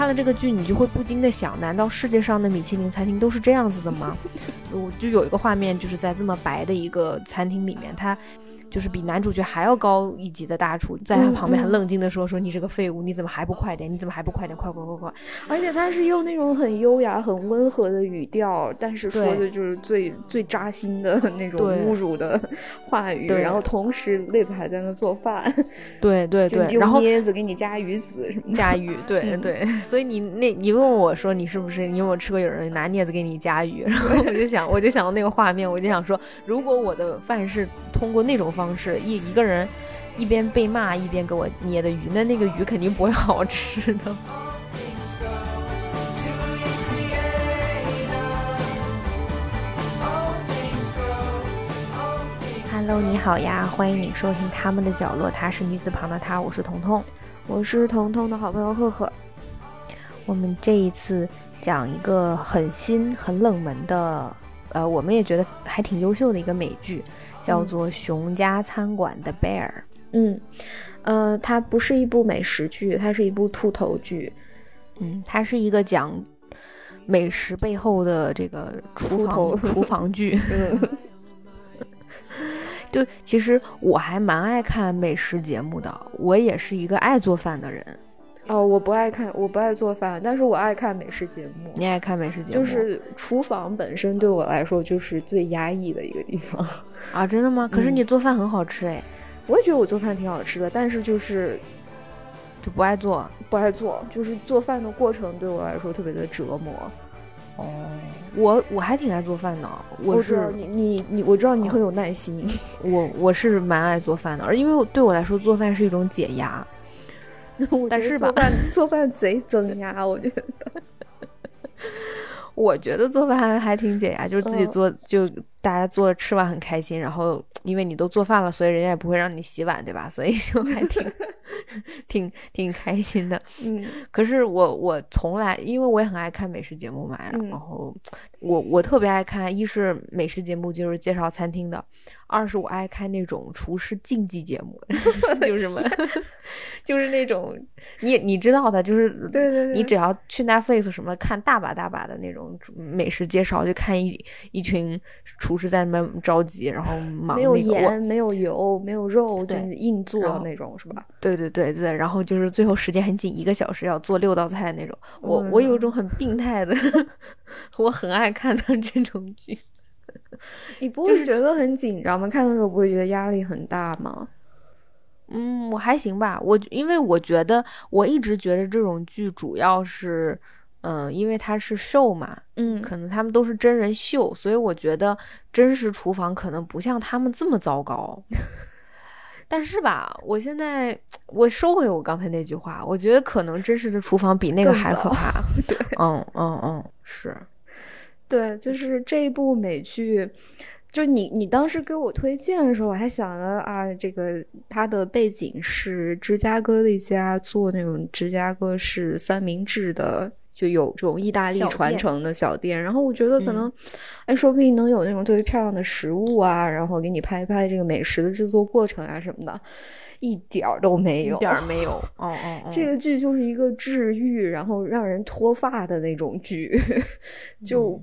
看了这个剧，你就会不禁的想，难道世界上的米其林餐厅都是这样子的吗？我就有一个画面，就是在这么白的一个餐厅里面，它。就是比男主角还要高一级的大厨，在他旁边很冷静的说：“说你这个废物，你怎么还不快点？你怎么还不快点？快快快快！”而且他是用那种很优雅、很温和的语调，但是说的就是最最扎心的 那种侮辱的话语。然后同时 Lip 还在那做饭，对对对，然后椰子给你加鱼子什么加鱼，对对。所以你那你问我说你是不是你有没有吃过有人拿镊子给你加鱼？然后我就想我就想到那个画面，我就想说，如果我的饭是通过那种。方式一一个人一边被骂一边给我捏的鱼，那那个鱼肯定不会好吃的。Hello，你好呀，欢迎你收听他们的角落，他是女字旁的他，我是彤彤，我是彤彤的好朋友赫赫。我们这一次讲一个很新、很冷门的，呃，我们也觉得还挺优秀的一个美剧。叫做《熊家餐馆的贝尔》。嗯，呃，它不是一部美食剧，它是一部兔头剧。嗯，它是一个讲美食背后的这个厨房厨房剧。对，其实我还蛮爱看美食节目的，我也是一个爱做饭的人。哦，我不爱看，我不爱做饭，但是我爱看美食节目。你爱看美食节目？就是厨房本身对我来说就是最压抑的一个地方 啊！真的吗？可是你做饭很好吃哎，我也觉得我做饭挺好吃的，但是就是就不爱做，不爱做，就是做饭的过程对我来说特别的折磨。哦，我我还挺爱做饭的，我是你你你，我知道你很有耐心。我我是蛮爱做饭的，而因为对我来说做饭是一种解压。但是吧，做饭 做饭贼增压，我觉得。我觉得做饭还挺解压，就是自己做，就大家做吃完很开心。然后因为你都做饭了，所以人家也不会让你洗碗，对吧？所以就还挺 挺挺开心的。嗯。可是我我从来，因为我也很爱看美食节目嘛，然后我我特别爱看，一是美食节目，就是介绍餐厅的。二是我爱看那种厨师竞技节目，就是什么，就是那种你你知道的，就是对对对，你只要去 Netflix 什么看大把大把的那种美食介绍，就看一一群厨师在那边着急，然后忙没有盐、没有油、没有肉，对，硬做那种是吧？对对对对，然后就是最后时间很紧，一个小时要做六道菜那种。我我有一种很病态的，我很爱看的这种剧。你不会觉得很紧张吗？看的时候不会觉得压力很大吗？嗯，我还行吧。我因为我觉得我一直觉得这种剧主要是，嗯，因为它是秀嘛，嗯，可能他们都是真人秀，所以我觉得真实厨房可能不像他们这么糟糕。但是吧，我现在我收回我刚才那句话，我觉得可能真实的厨房比那个还可怕。对，嗯嗯嗯，是。对，就是这一部美剧，就你你当时给我推荐的时候，我还想着啊，这个它的背景是芝加哥的一家做那种芝加哥式三明治的，就有这种意大利传承的小店。然后我觉得可能，哎，说不定能有那种特别漂亮的食物啊，然后给你拍一拍这个美食的制作过程啊什么的，一点儿都没有，一点儿没有。哦哦，这个剧就是一个治愈，然后让人脱发的那种剧，就。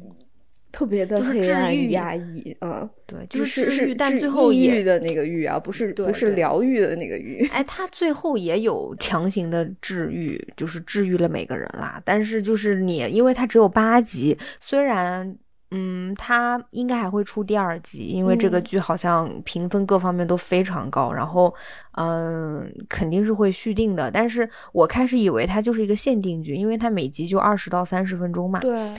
特别的黑暗压抑，嗯，对，就是是但最后抑郁的那个郁啊，不是不是疗愈的那个郁。哎，他最后也有强行的治愈，就是治愈了每个人啦。但是就是你，因为他只有八集，虽然嗯，他应该还会出第二集，因为这个剧好像评分各方面都非常高，然后嗯，肯定是会续订的。但是我开始以为它就是一个限定剧，因为它每集就二十到三十分钟嘛。对。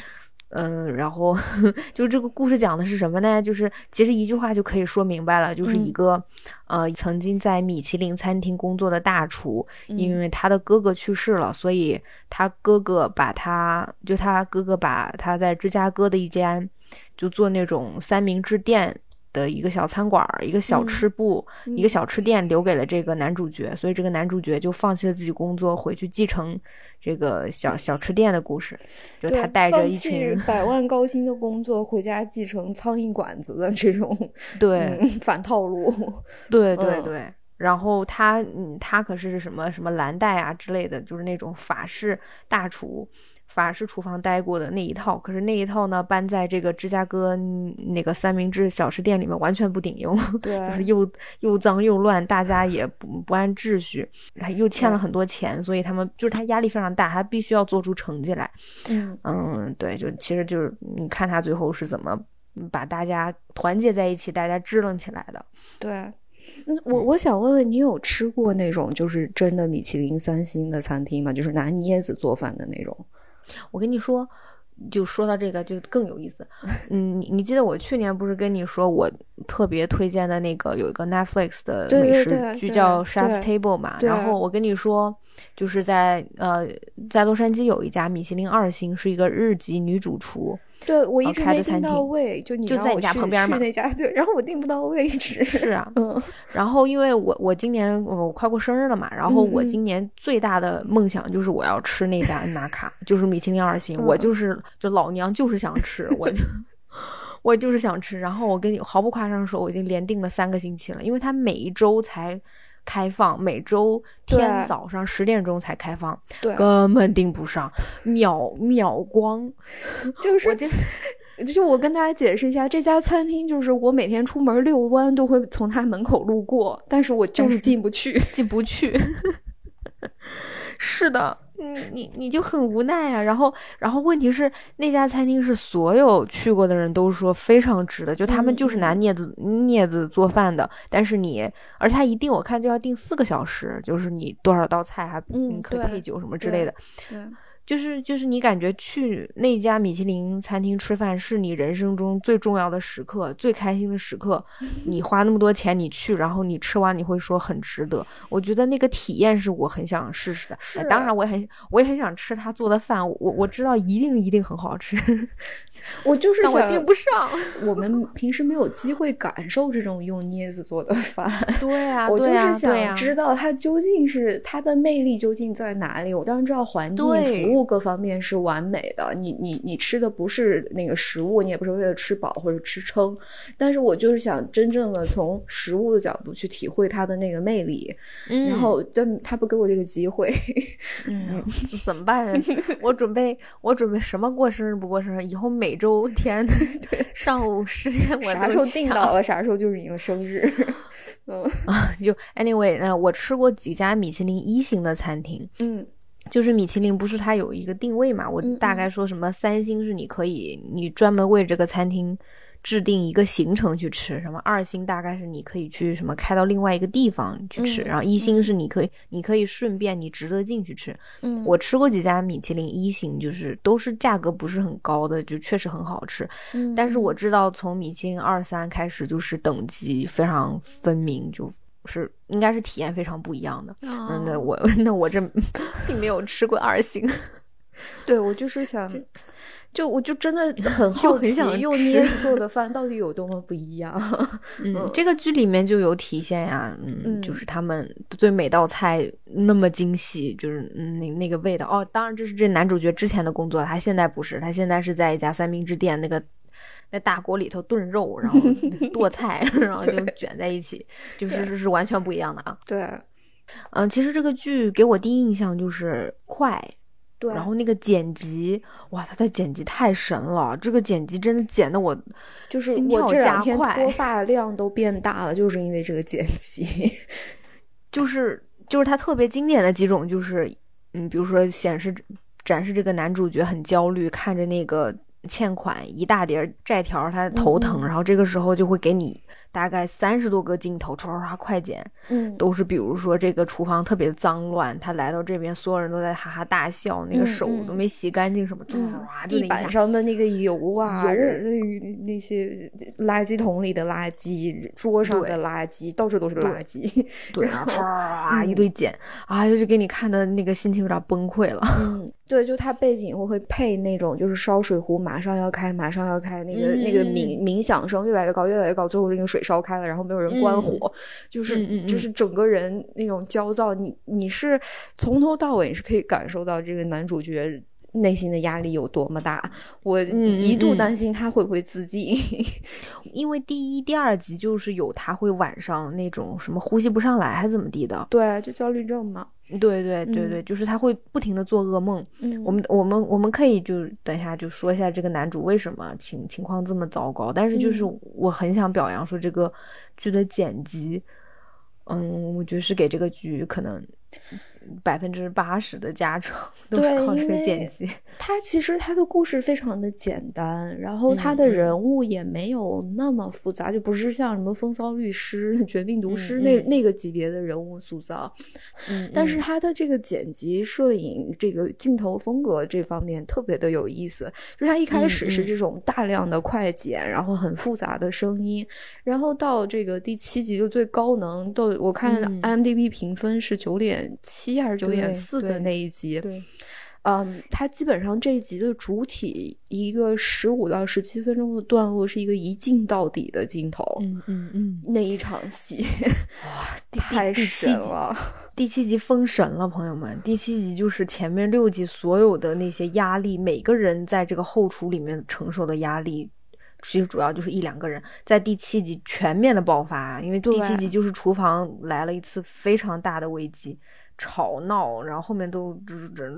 嗯，然后 就这个故事讲的是什么呢？就是其实一句话就可以说明白了，就是一个呃曾经在米其林餐厅工作的大厨，因为他的哥哥去世了，所以他哥哥把他就他哥哥把他在芝加哥的一间就做那种三明治店。的一个小餐馆儿，一个小吃部，一个小吃店，留给了这个男主角，所以这个男主角就放弃了自己工作，回去继承这个小小吃店的故事。就他带着一群百万高薪的工作，回家继承苍蝇馆子的这种对反套路。对 对对，然后他，嗯，他可是什么什么蓝带啊之类的，就是那种法式大厨。法式厨房待过的那一套，可是那一套呢，搬在这个芝加哥那个三明治小吃店里面完全不顶用，对，就是又又脏又乱，大家也不不按秩序，又欠了很多钱，所以他们就是他压力非常大，他必须要做出成绩来。嗯嗯，对，就其实就是你看他最后是怎么把大家团结在一起，大家支棱起来的。对，嗯，我我想问问你，有吃过那种就是真的米其林三星的餐厅吗？就是拿镊子做饭的那种？我跟你说，就说到这个就更有意思。嗯，你你记得我去年不是跟你说我特别推荐的那个有一个 Netflix 的美食剧叫 Chef's Table 嘛？然后我跟你说，就是在呃在洛杉矶有一家米其林二星，是一个日籍女主厨。对，我一直没订到位，就你就在你家旁边嘛，那家对，然后我订不到位置。是啊，嗯，然后因为我我今年我快过生日了嘛，然后我今年最大的梦想就是我要吃那家恩 纳卡，就是米其林二星，我就是就老娘就是想吃，我就 我就是想吃。然后我跟你毫不夸张说，我已经连订了三个星期了，因为他每一周才。开放每周天早上十点钟才开放，对，根本订不上，秒秒光。就是我这，就我跟大家解释一下，这家餐厅就是我每天出门遛弯都会从他门口路过，但是我就是进不去，进不去。是的。你你你就很无奈啊，然后然后问题是那家餐厅是所有去过的人都说非常值的，就他们就是拿镊子镊子做饭的，但是你而且他一定我看就要定四个小时，就是你多少道菜还嗯可以配酒什么之类的，对。就是就是你感觉去那家米其林餐厅吃饭是你人生中最重要的时刻、最开心的时刻。你花那么多钱你去，然后你吃完你会说很值得。我觉得那个体验是我很想试试的。是，当然我也很我也很想吃他做的饭。我我知道一定一定很好吃。我就是想订不上。我们平时没有机会感受这种用镊子做的饭。对啊，我就是想知道它究竟是它的魅力究竟在哪里。我当然知道环境服务。各方面是完美的，你你你吃的不是那个食物，你也不是为了吃饱或者吃撑，但是我就是想真正的从食物的角度去体会它的那个魅力，然后但他不给我这个机会，嗯，怎么办？我准备我准备什么过生日不过生日，以后每周天 上午十点我啥时候定到了，啥时候就是你的生日，嗯。啊，就 anyway，那我吃过几家米其林一星的餐厅，嗯。就是米其林不是它有一个定位嘛？我大概说什么三星是你可以你专门为这个餐厅制定一个行程去吃，什么二星大概是你可以去什么开到另外一个地方去吃，然后一星是你可以你可以顺便你值得进去吃。嗯，我吃过几家米其林一星，就是都是价格不是很高的，就确实很好吃。嗯，但是我知道从米其林二三开始就是等级非常分明，就。是，应该是体验非常不一样的。嗯，那我 那我这并没有吃过二星。对，我就是想，就我就真的 很好奇，用镊子做的饭到底有多么不一样。嗯，这个剧里面就有体现呀。嗯，就是他们对每道菜那么精细，就是那那个味道。哦，当然这是这男主角之前的工作，他现在不是，他现在是在一家三明治店那个。在大锅里头炖肉，然后 剁菜，然后就卷在一起，就是是是完全不一样的啊。对，嗯，其实这个剧给我第一印象就是快，对，然后那个剪辑，哇，他的剪辑太神了，这个剪辑真的剪的我就是我这两天脱发量都变大了，就是因为这个剪辑，就是就是他特别经典的几种，就是嗯，比如说显示展示这个男主角很焦虑，看着那个。欠款一大叠债条，他头疼，然后这个时候就会给你。大概三十多个镜头，唰唰唰快剪，嗯，都是比如说这个厨房特别脏乱，他来到这边，所有人都在哈哈大笑，那个手都没洗干净，什么唰，地板上的那个油啊，油那那些垃圾桶里的垃圾，桌上的垃圾，到处都是垃圾，对啊，唰 一堆剪，啊，就给你看的那个心情有点崩溃了。嗯，对，就他背景我会配那种就是烧水壶马上要开，马上要开，那个那个鸣鸣响声越来越高，越来越高，最后那个水。水烧开了，然后没有人关火，就是就是整个人那种焦躁。你你是从头到尾是可以感受到这个男主角内心的压力有多么大。我一度担心他会不会自尽，因为第一、第二集就是有他会晚上那种什么呼吸不上来还怎么地的，对，就焦虑症嘛。对对对对，就是他会不停的做噩梦。嗯，我们我们我们可以就等一下就说一下这个男主为什么情情况这么糟糕。但是就是我很想表扬说这个剧的剪辑，嗯，我觉得是给这个剧可能。百分之八十的加成都是靠这个剪辑。他其实他的故事非常的简单，然后他的人物也没有那么复杂，就不是像什么风骚律师、绝命毒师那那个级别的人物塑造。嗯，但是他的这个剪辑、摄影、这个镜头风格这方面特别的有意思。就是他一开始是这种大量的快剪，然后很复杂的声音，然后到这个第七集就最高能，都我看 IMDB 评分是九点七。还是九点四的那一集，对，嗯，它基本上这一集的主体一个十五到十七分钟的段落是一个一镜到底的镜头，嗯嗯嗯，那一场戏哇，太神了！第七集封神了，朋友们，第七集就是前面六集所有的那些压力，每个人在这个后厨里面承受的压力，其实主要就是一两个人在第七集全面的爆发，因为第七集就是厨房来了一次非常大的危机。吵闹，然后后面都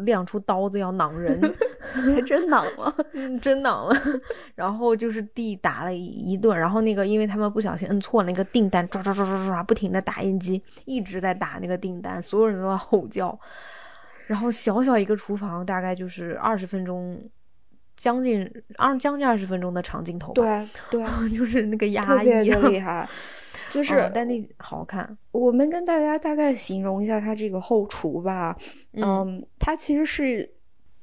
亮出刀子要 攮人，还真攮了，真攮了。然后就是地打了一顿，然后那个因为他们不小心摁错那个订单，抓抓抓抓抓，不停的打印机一直在打那个订单，所有人都在吼叫。然后小小一个厨房，大概就是二十分钟，将近二将近二十分钟的长镜头，对对，就是那个压抑，特别厉害。就是，但那好看。我们跟大家大概形容一下它这个后厨吧。嗯，它其实是。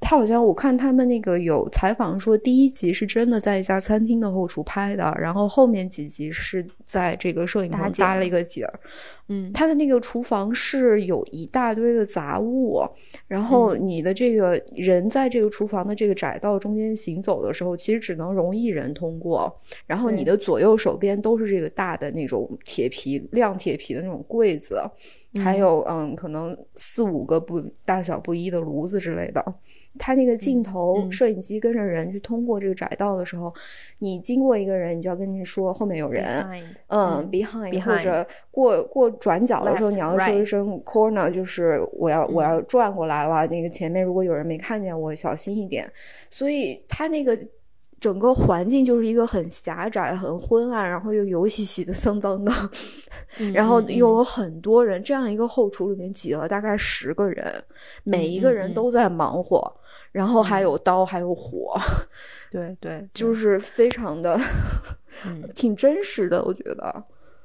他好像我看他们那个有采访说，第一集是真的在一家餐厅的后厨拍的，然后后面几集是在这个摄影棚搭了一个景儿。嗯，他的那个厨房是有一大堆的杂物，然后你的这个人在这个厨房的这个窄道中间行走的时候，其实只能容一人通过。然后你的左右手边都是这个大的那种铁皮亮铁皮的那种柜子，还有嗯，可能四五个不大小不一的炉子之类的。他那个镜头，摄影机跟着人去通过这个窄道的时候，你经过一个人，你就要跟你说后面有人，嗯，behind，或者过过转角的时候，你要说一声 corner，就是我要我要转过来了。那个前面如果有人没看见我，小心一点。所以他那个整个环境就是一个很狭窄、很昏暗，然后又油兮兮的、脏脏的，然后又有很多人。这样一个后厨里面挤了大概十个人，每一个人都在忙活。然后还有刀，还有火，对对，就是非常的，挺真实的，我觉得。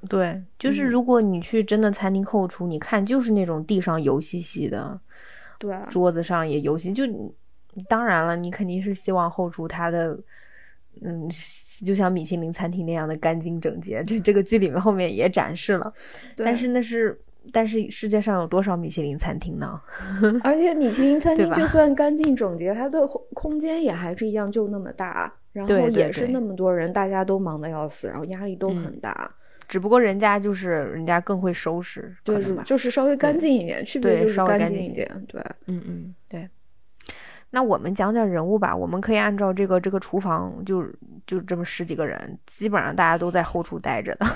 对，就是如果你去真的餐厅后厨，你看就是那种地上油兮兮的，对，桌子上也油兮，就当然了，你肯定是希望后厨它的，嗯，就像米其林餐厅那样的干净整洁。这这个剧里面后面也展示了，但是那是。但是世界上有多少米其林餐厅呢？而且米其林餐厅就算干净整洁，它的空间也还是一样就那么大，然后也是那么多人，大家都忙得要死，然后压力都很大。只不过人家就是人家更会收拾，对，就是稍微干净一点，区别就是干净一点。对，嗯嗯，对。那我们讲讲人物吧，我们可以按照这个这个厨房，就就这么十几个人，基本上大家都在后厨待着的。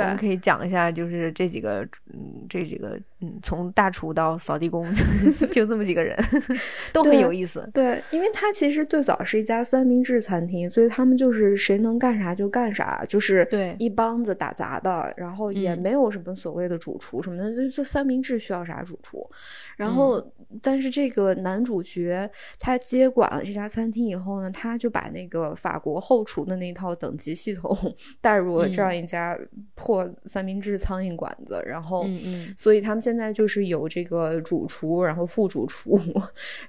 我们可以讲一下，就是这几个，嗯，这几个，嗯，从大厨到扫地工，就这么几个人，都很有意思。对，因为他其实最早是一家三明治餐厅，所以他们就是谁能干啥就干啥，就是对一帮子打杂的，然后也没有什么所谓的主厨什么的，就做三明治需要啥主厨。然后，但是这个男主角他接管了这家餐厅以后呢，他就把那个法国后厨的那套等级系统 带入了这样一家。破三明治苍蝇馆子，然后嗯，所以他们现在就是有这个主厨，然后副主厨，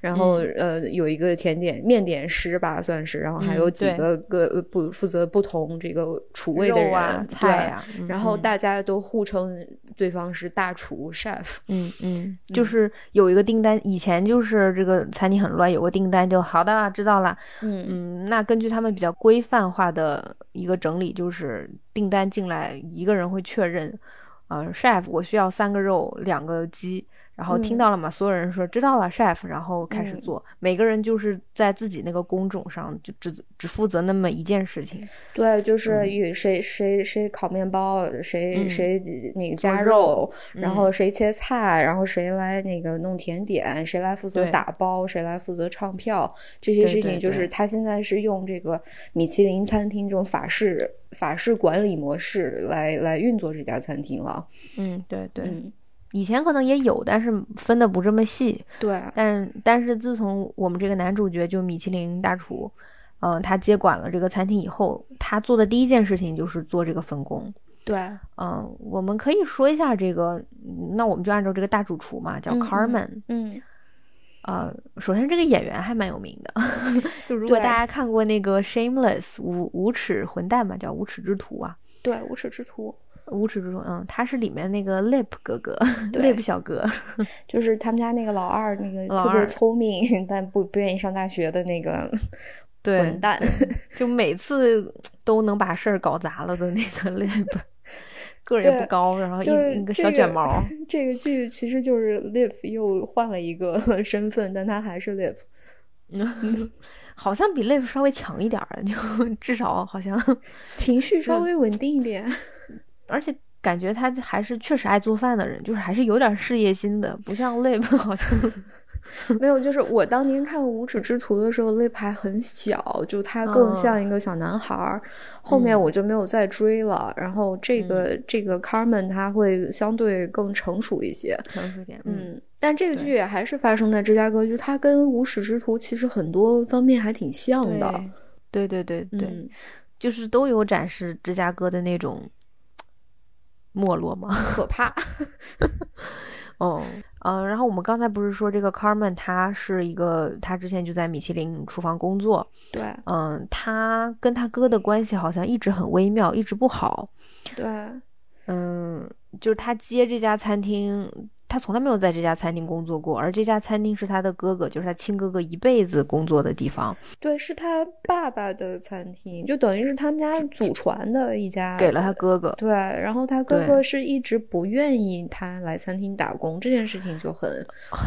然后呃有一个甜点面点师吧，算是，然后还有几个个不负责不同这个厨卫的人，菜呀，然后大家都互称对方是大厨 chef，嗯嗯，就是有一个订单，以前就是这个餐厅很乱，有个订单就好的知道了，嗯。嗯，那根据他们比较规范化的一个整理，就是订单进来一。个人会确认，呃，chef，我需要三个肉，两个鸡，然后听到了嘛，所有人说知道了，chef，然后开始做。每个人就是在自己那个工种上，就只只负责那么一件事情。对，就是与谁谁谁烤面包，谁谁那个加肉，然后谁切菜，然后谁来那个弄甜点，谁来负责打包，谁来负责唱票，这些事情就是他现在是用这个米其林餐厅这种法式法式管理模式来来运作这家餐厅了。嗯，对对。以前可能也有，但是分的不这么细。对，但但是自从我们这个男主角就米其林大厨，嗯，他接管了这个餐厅以后，他做的第一件事情就是做这个分工。对，嗯，我们可以说一下这个，那我们就按照这个大主厨嘛，叫 Carmen。嗯，呃，首先这个演员还蛮有名的，就如果大家看过那个 Shameless 无无耻混蛋嘛，叫无耻之徒啊。对，无耻之徒。无耻之徒，嗯，他是里面那个 Lip 哥哥，Lip 小哥，就是他们家那个老二，那个特别聪明但不不愿意上大学的那个混蛋，就每次都能把事儿搞砸了的那个 Lip，个儿也不高，然后一个小卷毛。这个剧其实就是 Lip 又换了一个身份，但他还是 Lip，好像比 Lip 稍微强一点儿，就至少好像情绪稍微稳定一点。而且感觉他还是确实爱做饭的人，就是还是有点事业心的，不像 Lip 好像 没有。就是我当年看《无耻之徒》的时候，Lip 还很小，就他更像一个小男孩儿。后面我就没有再追了。然后这个这个 Carmen 他会相对更成熟一些，成熟点。嗯，但这个剧也还是发生在芝加哥，就他跟《无耻之徒》其实很多方面还挺像的。对对对对，就是都有展示芝加哥的那种。没落吗？可怕。哦，嗯，然后我们刚才不是说这个 Carmen，他是一个，他之前就在米其林厨房工作。对，嗯，他跟他哥的关系好像一直很微妙，一直不好。对，嗯，就是他接这家餐厅。他从来没有在这家餐厅工作过，而这家餐厅是他的哥哥，就是他亲哥哥一辈子工作的地方。对，是他爸爸的餐厅，就等于是他们家祖传的一家。给了他哥哥。对，然后他哥哥是一直不愿意他来餐厅打工，这件事情就很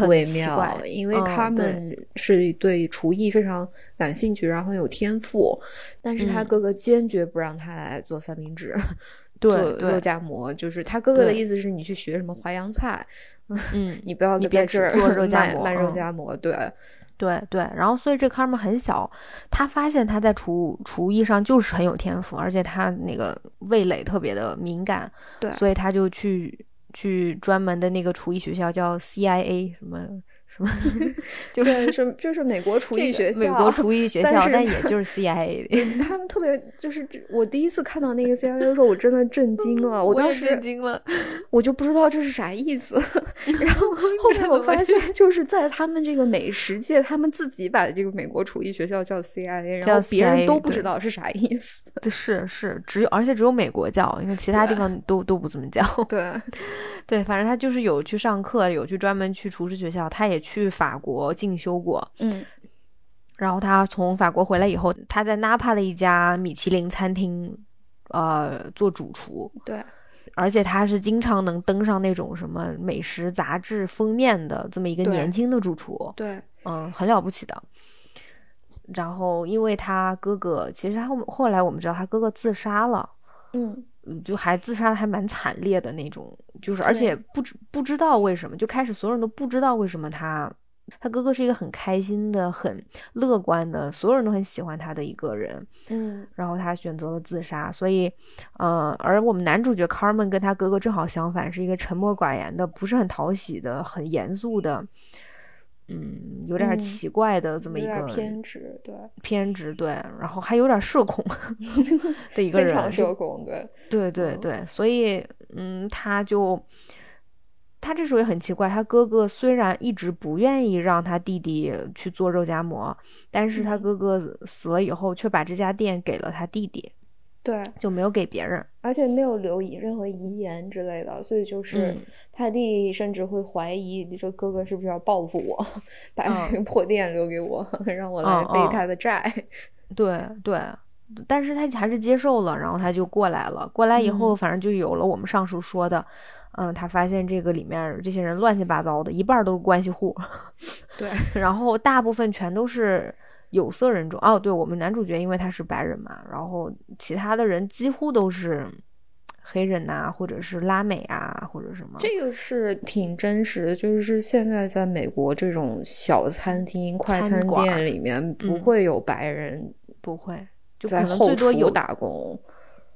微妙，因为他们是对厨艺非常感兴趣，然后有天赋，但是他哥哥坚决不让他来做三明治。对肉夹馍，就是他哥哥的意思是你去学什么淮扬菜，嗯，你不要在这儿做 肉夹馍，卖肉夹馍，对，对对。然后，所以这卡玛很小，他发现他在厨厨艺上就是很有天赋，而且他那个味蕾特别的敏感，对，所以他就去去专门的那个厨艺学校，叫 CIA 什么。就是是就是美国厨艺学校，美国厨艺学校，但也就是 CIA 的。他们特别就是我第一次看到那个 CIA 的时候，我真的震惊了。我当时震惊了，我就不知道这是啥意思。然后 后面我发现，就是在他们这个美食界，他们自己把这个美国厨艺学校叫 CIA，然后别人都不知道是啥意思。是是，只有而且只有美国叫，因为其他地方都都不怎么叫。对对，反正他就是有去上课，有去专门去厨师学校，他也。去法国进修过，嗯，然后他从法国回来以后，他在纳帕的一家米其林餐厅，呃，做主厨，对，而且他是经常能登上那种什么美食杂志封面的这么一个年轻的主厨，对，嗯，很了不起的。然后，因为他哥哥，其实他后后来我们知道他哥哥自杀了，嗯。就还自杀的还蛮惨烈的那种，就是而且不知不知道为什么，就开始所有人都不知道为什么他他哥哥是一个很开心的、很乐观的，所有人都很喜欢他的一个人，嗯，然后他选择了自杀，所以，嗯，而我们男主角 Carmen 跟他哥哥正好相反，是一个沉默寡言的、不是很讨喜的、很严肃的。嗯，有点奇怪的这么一个偏执，对。偏执，对，然后还有点社恐 的一个人，非常社。恐，对。对对对，所以嗯，他就他这时候也很奇怪，他哥哥虽然一直不愿意让他弟弟去做肉夹馍，但是他哥哥死了以后，却把这家店给了他弟弟。对，就没有给别人，而且没有留遗任何遗言之类的，所以就是他弟甚至会怀疑，你说哥哥是不是要报复我，把这个破店留给我，让我来背他的债。对对，但是他还是接受了，然后他就过来了。过来以后，反正就有了我们上述说的，嗯，他发现这个里面这些人乱七八糟的，一半都是关系户，对，然后大部分全都是有色人种。哦，对，我们男主角因为他是白人嘛，然后其他的人几乎都是。黑人呐，或者是拉美啊，或者什么，这个是挺真实的。就是现在在美国这种小餐厅、快餐店里面，不会有白人，不会就在后厨打工。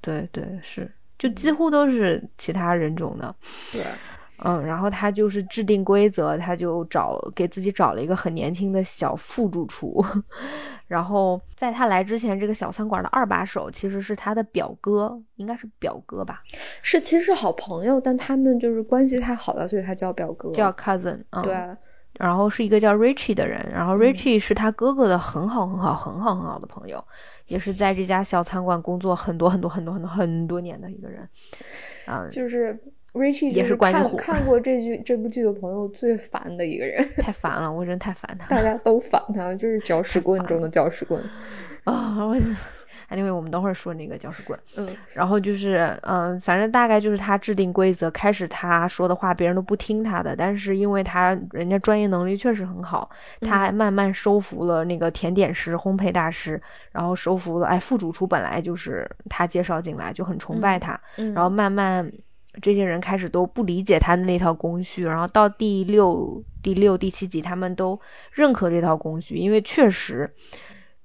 对对是，就几乎都是其他人种的。对。嗯，然后他就是制定规则，他就找给自己找了一个很年轻的小副主厨，然后在他来之前，这个小餐馆的二把手其实是他的表哥，应该是表哥吧？是，其实是好朋友，但他们就是关系太好了，所以他叫表哥，叫 cousin。嗯对，然后是一个叫 Richie 的人，然后 Richie 是他哥哥的很好很好很好很好的朋友，也是在这家小餐馆工作很多很多很多很多很多年的一个人，啊，就是。Richie 也是关系户，看过这剧这部剧的朋友最烦的一个人，太烦了，我真太烦他，大家都烦他，就是搅屎棍中的搅屎棍。啊！我因为我们等会儿说那个搅屎棍，嗯，然后就是嗯，反正大概就是他制定规则，开始他说的话别人都不听他的，但是因为他人家专业能力确实很好，他还慢慢收服了那个甜点师、烘焙大师，然后收服了哎副主厨，本来就是他介绍进来就很崇拜他，然后慢慢。这些人开始都不理解他的那套工序，然后到第六、第六、第七集，他们都认可这套工序，因为确实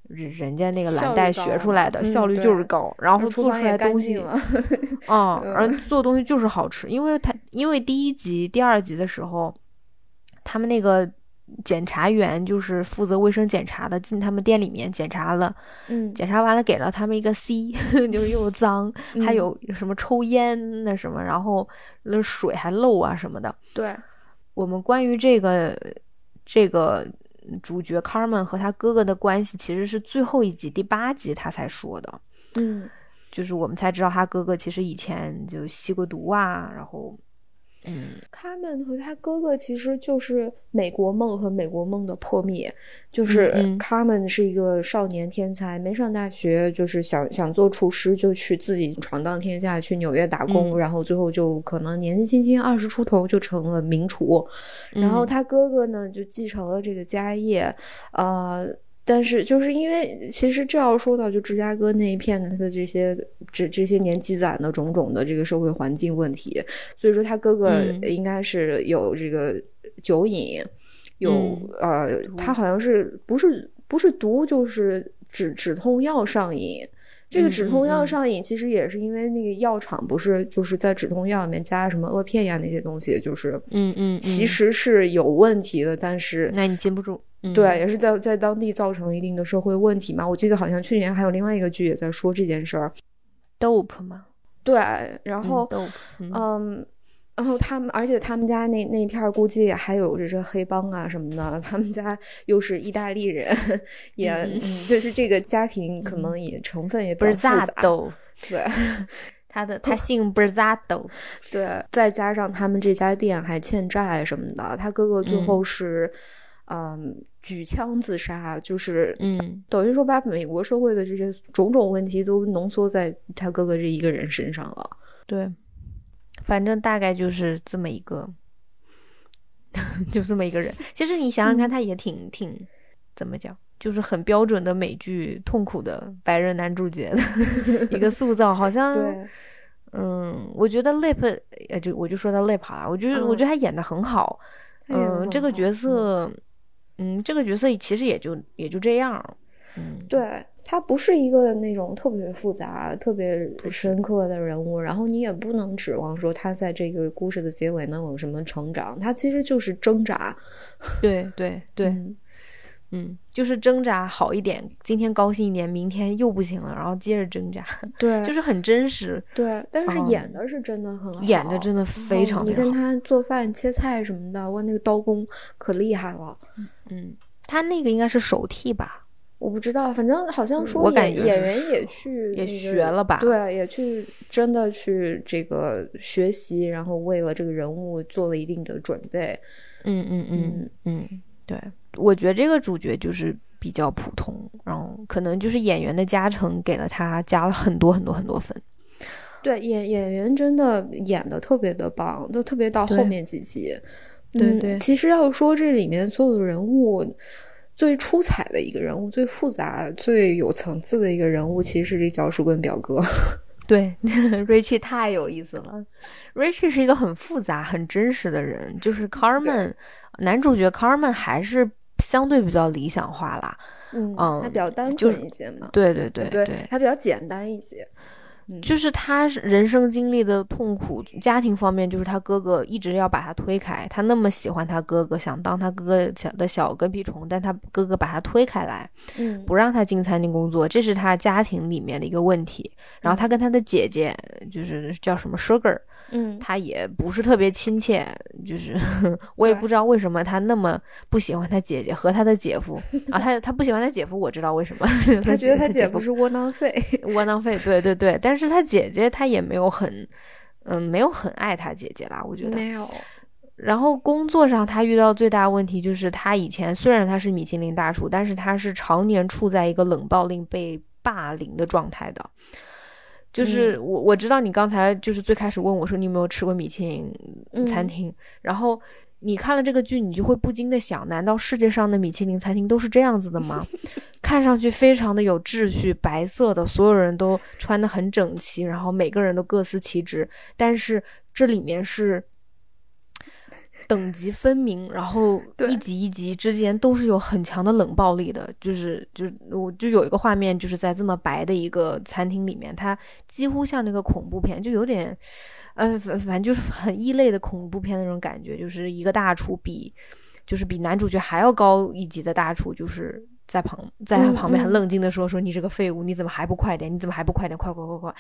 人人家那个蓝带学出来的效率就是高，然后做出来东西，啊，而做东西就是好吃，因为他因为第一集、第二集的时候，他们那个。检查员就是负责卫生检查的，进他们店里面检查了，嗯，检查完了给了他们一个 C，就是又脏，还有什么抽烟那什么，然后那水还漏啊什么的。对，我们关于这个这个主角 Carmen 和他哥哥的关系，其实是最后一集第八集他才说的，嗯，就是我们才知道他哥哥其实以前就吸过毒啊，然后。嗯，卡门和他哥哥其实就是美国梦和美国梦的破灭。就是卡门是一个少年天才，没上大学，就是想想做厨师，就去自己闯荡天下，去纽约打工，然后最后就可能年纪轻轻二十出头就成了名厨。然后他哥哥呢，就继承了这个家业，呃。但是，就是因为其实这要说到就芝加哥那一片的他的这些这这些年积攒的种种的这个社会环境问题，所以说他哥哥应该是有这个酒瘾，有呃，他好像是不是不是毒就是止止痛药上瘾。这个止痛药上瘾其实也是因为那个药厂不是就是在止痛药里面加什么阿片呀那些东西，就是嗯嗯，其实是有问题的，但是那你禁不住。对，也是在在当地造成一定的社会问题嘛。我记得好像去年还有另外一个剧也在说这件事儿，dope 吗？对，然后嗯，然后他们，而且他们家那那片儿估计还有这些黑帮啊什么的。他们家又是意大利人，也就是这个家庭可能也成分也不是杂。对，他的他姓不是扎斗，对，再加上他们这家店还欠债什么的，他哥哥最后是。嗯，举枪自杀，就是嗯，等于说把美国社会的这些种种问题都浓缩在他哥哥这一个人身上了。对，反正大概就是这么一个，就这么一个人。其实你想想看，他也挺挺怎么讲，就是很标准的美剧痛苦的白人男主角的 一个塑造，好像对，嗯，我觉得 Lip，呃，就我就说他 Lip 啊，我觉得我觉得他演的很好，嗯，这个角色。嗯，这个角色其实也就也就这样。嗯，对他不是一个那种特别复杂、特别深刻的人物，然后你也不能指望说他在这个故事的结尾能有什么成长。他其实就是挣扎。对对对。嗯，就是挣扎好一点，今天高兴一点，明天又不行了，然后接着挣扎。对，就是很真实。对，但是演的是真的很好，演的真的非常。你跟他做饭、切菜什么的，哇，那个刀工可厉害了。嗯，他那个应该是手替吧？我不知道，反正好像说演演员也去也学了吧？对，也去真的去这个学习，然后为了这个人物做了一定的准备。嗯嗯嗯嗯，对。我觉得这个主角就是比较普通，然后可能就是演员的加成给了他加了很多很多很多分。对，演演员真的演的特别的棒，都特别到后面几集。对对对，其实要说这里面所有的人物最出彩的一个人物，最复杂、最有层次的一个人物，其实是这搅屎棍表哥。对，Richie 太有意思了。Richie 是一个很复杂、很真实的人，就是 Carmen 男主角 Carmen 还是相对比较理想化啦。嗯，他比较单纯一些嘛。对对对对，他比较简单一些。就是他人生经历的痛苦，家庭方面就是他哥哥一直要把他推开，他那么喜欢他哥哥，想当他哥哥小的小跟屁虫，但他哥哥把他推开来，嗯，不让他进餐厅工作，这是他家庭里面的一个问题。然后他跟他的姐姐就是叫什么 Sugar。嗯，他也不是特别亲切，就是我也不知道为什么他那么不喜欢他姐姐和他的姐夫 啊，他他不喜欢他姐夫，我知道为什么，他觉得他姐夫是窝囊废，窝囊废，对对对，但是他姐姐他也没有很，嗯，没有很爱他姐姐啦，我觉得没有。然后工作上他遇到最大问题就是他以前虽然他是米其林大厨，但是他是常年处在一个冷暴力被霸凌的状态的。就是我我知道你刚才就是最开始问我说你有没有吃过米其林餐厅，然后你看了这个剧，你就会不禁的想，难道世界上的米其林餐厅都是这样子的吗？看上去非常的有秩序，白色的，所有人都穿的很整齐，然后每个人都各司其职，但是这里面是。等级分明，然后一级一级之间都是有很强的冷暴力的，就是就我就有一个画面，就是在这么白的一个餐厅里面，它几乎像那个恐怖片，就有点，呃，反反正就是 很异类的恐怖片那种感觉，就是一个大厨比，就是比男主角还要高一级的大厨，就是。在旁，在他旁边很冷静的说：“说你这个废物，你怎么还不快点？你怎么还不快点？快快快快！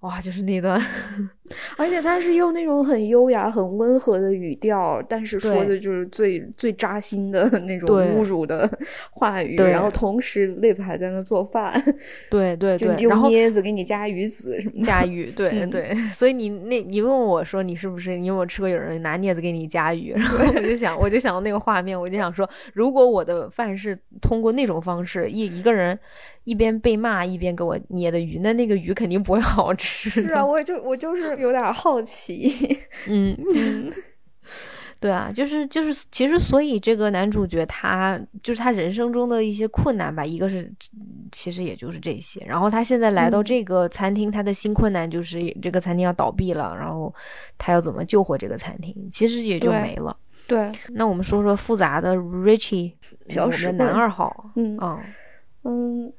哇，就是那段，而且他是用那种很优雅、很温和的语调，但是说的就是最最扎心的 那种侮辱的话语。然后同时，Lip 还在那做饭，对对 对，用镊子给你夹鱼子什么夹鱼，对对。所以你那，你问我说你是不是你有没有吃过有人拿镊子给你夹鱼？然后我就想，我就想到那个画面，我就想说，如果我的饭是通过那。那种方式，一一个人一边被骂一边给我捏的鱼，那那个鱼肯定不会好吃。是啊，我就我就是有点好奇。嗯嗯，对啊，就是就是，其实所以这个男主角他就是他人生中的一些困难吧，一个是其实也就是这些，然后他现在来到这个餐厅，他的新困难就是这个餐厅要倒闭了，然后他要怎么救活这个餐厅，其实也就没了。对，那我们说说复杂的 Richie，我们的男二号。嗯嗯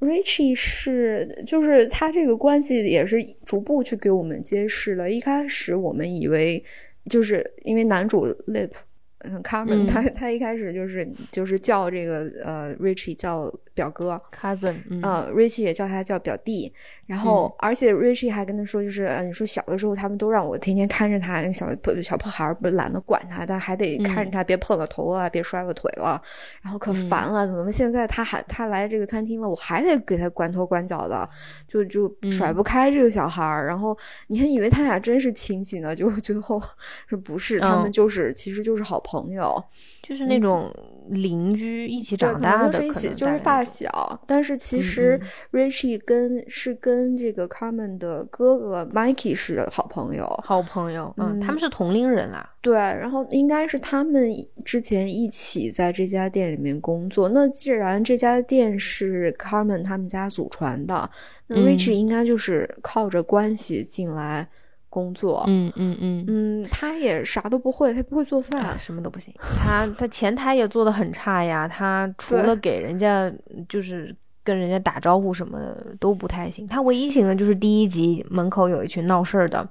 ，Richie 是就是他这个关系也是逐步去给我们揭示了。一开始我们以为就是因为男主 Lip。嗯，Carmen 他他一开始就是就是叫这个呃 Richie 叫表哥。Cousin，嗯，Richie 也叫他叫表弟，然后而且 Richie 还跟他说，就是你说小的时候他们都让我天天看着他，小破小破孩不懒得管他，但还得看着他，别碰了头啊，别摔了腿了，然后可烦了，怎么现在他还他来这个餐厅了，我还得给他管头管脚的，就就甩不开这个小孩儿，然后你还以为他俩真是亲戚呢，就最后是不是他们就是其实就是好朋。朋友。就是那种邻居一起长大的，就是一起就是发小。但是其实 Richie 跟是跟这个 Carmen 的哥哥 Mikey 是好朋友，好朋友。嗯，他们是同龄人啊。对，然后应该是他们之前一起在这家店里面工作。那既然这家店是 Carmen 他们家祖传的，那 Richie 应该就是靠着关系进来。工作，嗯嗯嗯。嗯，他也啥都不会，他不会做饭，什么都不行。他他前台也做的很差呀，他除了给人家就是跟人家打招呼什么的都不太行。他唯一行的就是第一集门口有一群闹事儿的。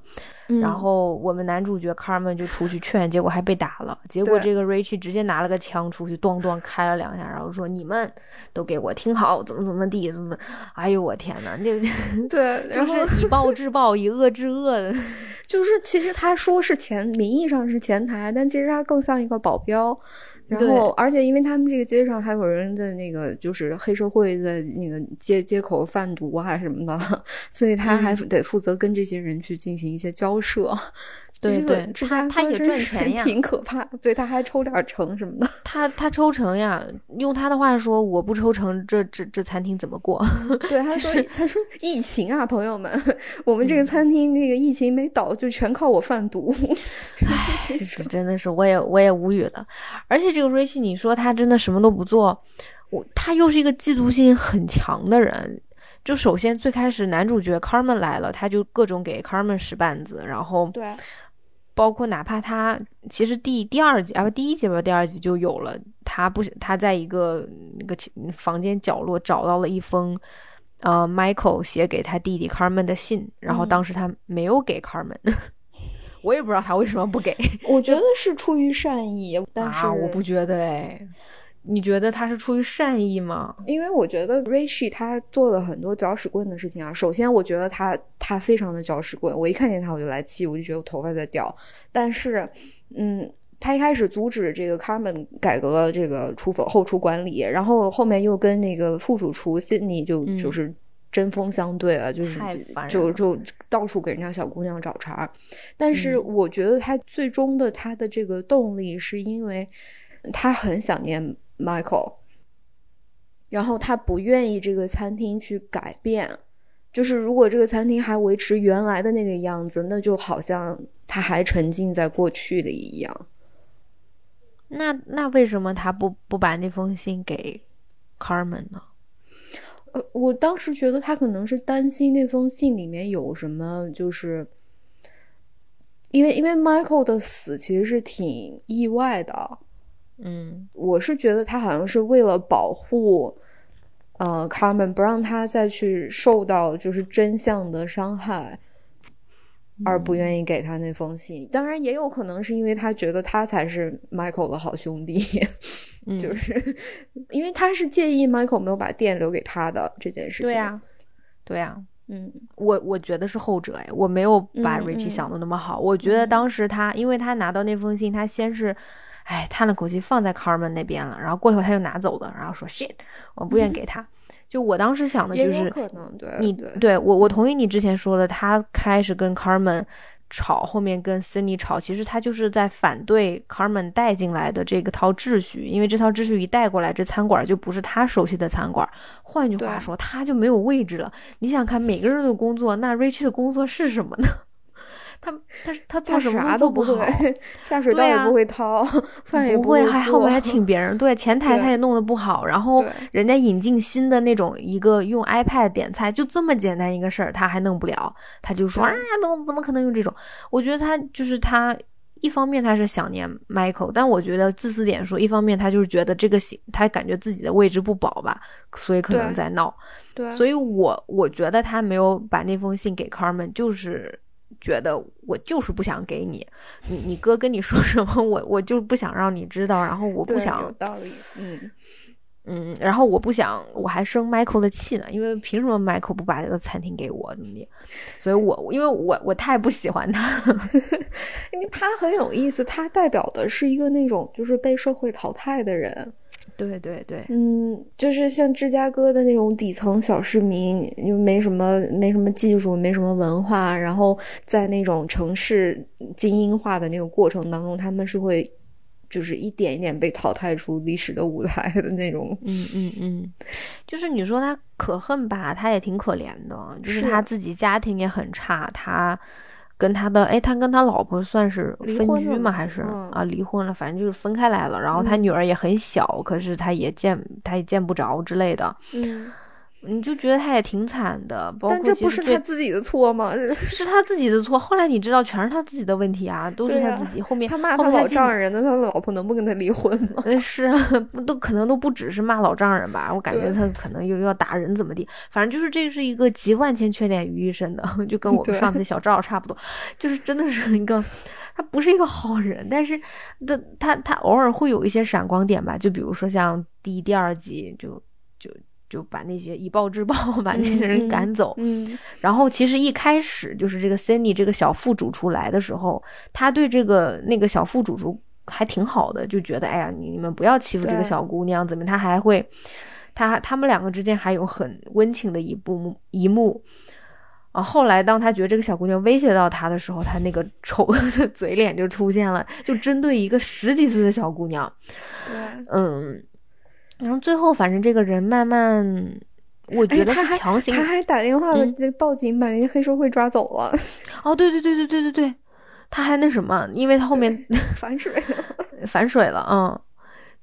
然后我们男主角 Carmen 就出去劝，结果还被打了。结果这个 Richie 直接拿了个枪出去，咣咣开了两下，然后说：“你们都给我听好，怎么怎么地，怎么……哎呦我天呐，对 对，就是以暴制暴，以恶制恶的。就是其实他说是前名义上是前台，但其实他更像一个保镖。然后，而且因为他们这个街上还有人在那个就是黑社会在那个街街口贩毒啊什么的，所以他还得负责跟这些人去进行一些交涉。对对，他他也赚钱呀，挺可怕。对，他还抽点成什么的。他他抽成呀，用他的话说，我不抽成，这这这餐厅怎么过？对，他说他 说疫情啊，朋友们，我们这个餐厅那个疫情没倒，就全靠我贩毒。唉，这真的是我也我也无语了。而且这个瑞奇，你说他真的什么都不做，我他又是一个嫉妒心很强的人。就首先最开始男主角 Carmen 来了，他就各种给 Carmen 使绊子，然后对。包括哪怕他其实第第二集啊不第一集吧第二集就有了他不他在一个那个房间角落找到了一封呃 Michael 写给他弟弟 Carmen 的信，然后当时他没有给 Carmen，我也不知道他为什么不给，我觉得是出于善意，但是我不觉得哎。你觉得他是出于善意吗？因为我觉得 Rishi 他做了很多搅屎棍的事情啊。首先，我觉得他他非常的搅屎棍，我一看见他我就来气，我就觉得我头发在掉。但是，嗯，他一开始阻止这个 Carmen 改革这个厨房后厨管理，然后后面又跟那个副主厨 Sydney 就就是针锋相对了，就是就就到处给人家小姑娘找茬。但是，我觉得他最终的他的这个动力是因为他很想念。Michael，然后他不愿意这个餐厅去改变，就是如果这个餐厅还维持原来的那个样子，那就好像他还沉浸在过去里一样。那那为什么他不不把那封信给 Carmen 呢？呃，我当时觉得他可能是担心那封信里面有什么，就是因为因为 Michael 的死其实是挺意外的。嗯，我是觉得他好像是为了保护，呃，，Carmen 不让他再去受到就是真相的伤害，而不愿意给他那封信。当然，也有可能是因为他觉得他才是 Michael 的好兄弟，就是因为他是介意 Michael 没有把店留给他的这件事情。对呀，对呀，嗯，我我觉得是后者哎，我没有把 Richie 想的那么好。我觉得当时他，因为他拿到那封信，他先是。哎，叹了口气，放在 Carmen 那边了。然后过一会儿他又拿走了，然后说 shit，我不愿给他。就我当时想的就是，可能对你对我我同意你之前说的，他开始跟 Carmen 吵，后面跟 Cindy 吵，其实他就是在反对 Carmen 带进来的这个套秩序，因为这套秩序一带过来，这餐馆就不是他熟悉的餐馆。换句话说，他就没有位置了。你想看每个人的工作，那 Rich 的工作是什么呢？他他他做什么都不好，下水道也不会掏，饭也不会，还后面还请别人。对，前台他也弄得不好，然后人家引进新的那种一个用 iPad 点菜，就这么简单一个事儿，他还弄不了，他就说啊，怎么怎么可能用这种？我觉得他就是他，一方面他是想念 Michael，但我觉得自私点说，一方面他就是觉得这个他感觉自己的位置不保吧，所以可能在闹。对，所以我我觉得他没有把那封信给 Carmen，就是。觉得我就是不想给你，你你哥跟你说什么，我我就不想让你知道，然后我不想有道理，嗯嗯，然后我不想，我还生 Michael 的气呢，因为凭什么 Michael 不把这个餐厅给我怎么的？所以我因为我我太不喜欢他，因为他很有意思，他代表的是一个那种就是被社会淘汰的人。对对对，嗯，就是像芝加哥的那种底层小市民，又没什么没什么技术，没什么文化，然后在那种城市精英化的那个过程当中，他们是会就是一点一点被淘汰出历史的舞台的那种。嗯嗯嗯，就是你说他可恨吧，他也挺可怜的，就是他自己家庭也很差，他。跟他的哎，他跟他老婆算是分居吗？还是啊，离婚了？反正就是分开来了。然后他女儿也很小，可是他也见他也见不着之类的。嗯。你就觉得他也挺惨的，但这不是他自己的错吗？是他自己的错。后来你知道，全是他自己的问题啊，都是他自己。后面他骂他老丈人，那他老婆能不跟他离婚吗？是啊，都可能都不只是骂老丈人吧？我感觉他可能又要打人，怎么地？反正就是这是一个集万千缺点于一身的，就跟我们上次小赵差不多，就是真的是一个，他不是一个好人，但是他他他偶尔会有一些闪光点吧，就比如说像第一、第二集就就。把那些以暴制暴，把那些人赶走。嗯，然后其实一开始就是这个 Cindy 这个小副主厨来的时候，他对这个那个小副主厨还挺好的，就觉得哎呀，你你们不要欺负这个小姑娘，怎么？他还会，他他们两个之间还有很温情的一部一幕。啊，后来当他觉得这个小姑娘威胁到他的时候，他那个丑恶的嘴脸就出现了，就针对一个十几岁的小姑娘。对，嗯，然后最后反正这个人慢慢，我觉得是强行，他还打电话报警，把那些黑社会抓走了。哦，对对对对对对对，他还那什么，因为他后面反水了，反水了，嗯，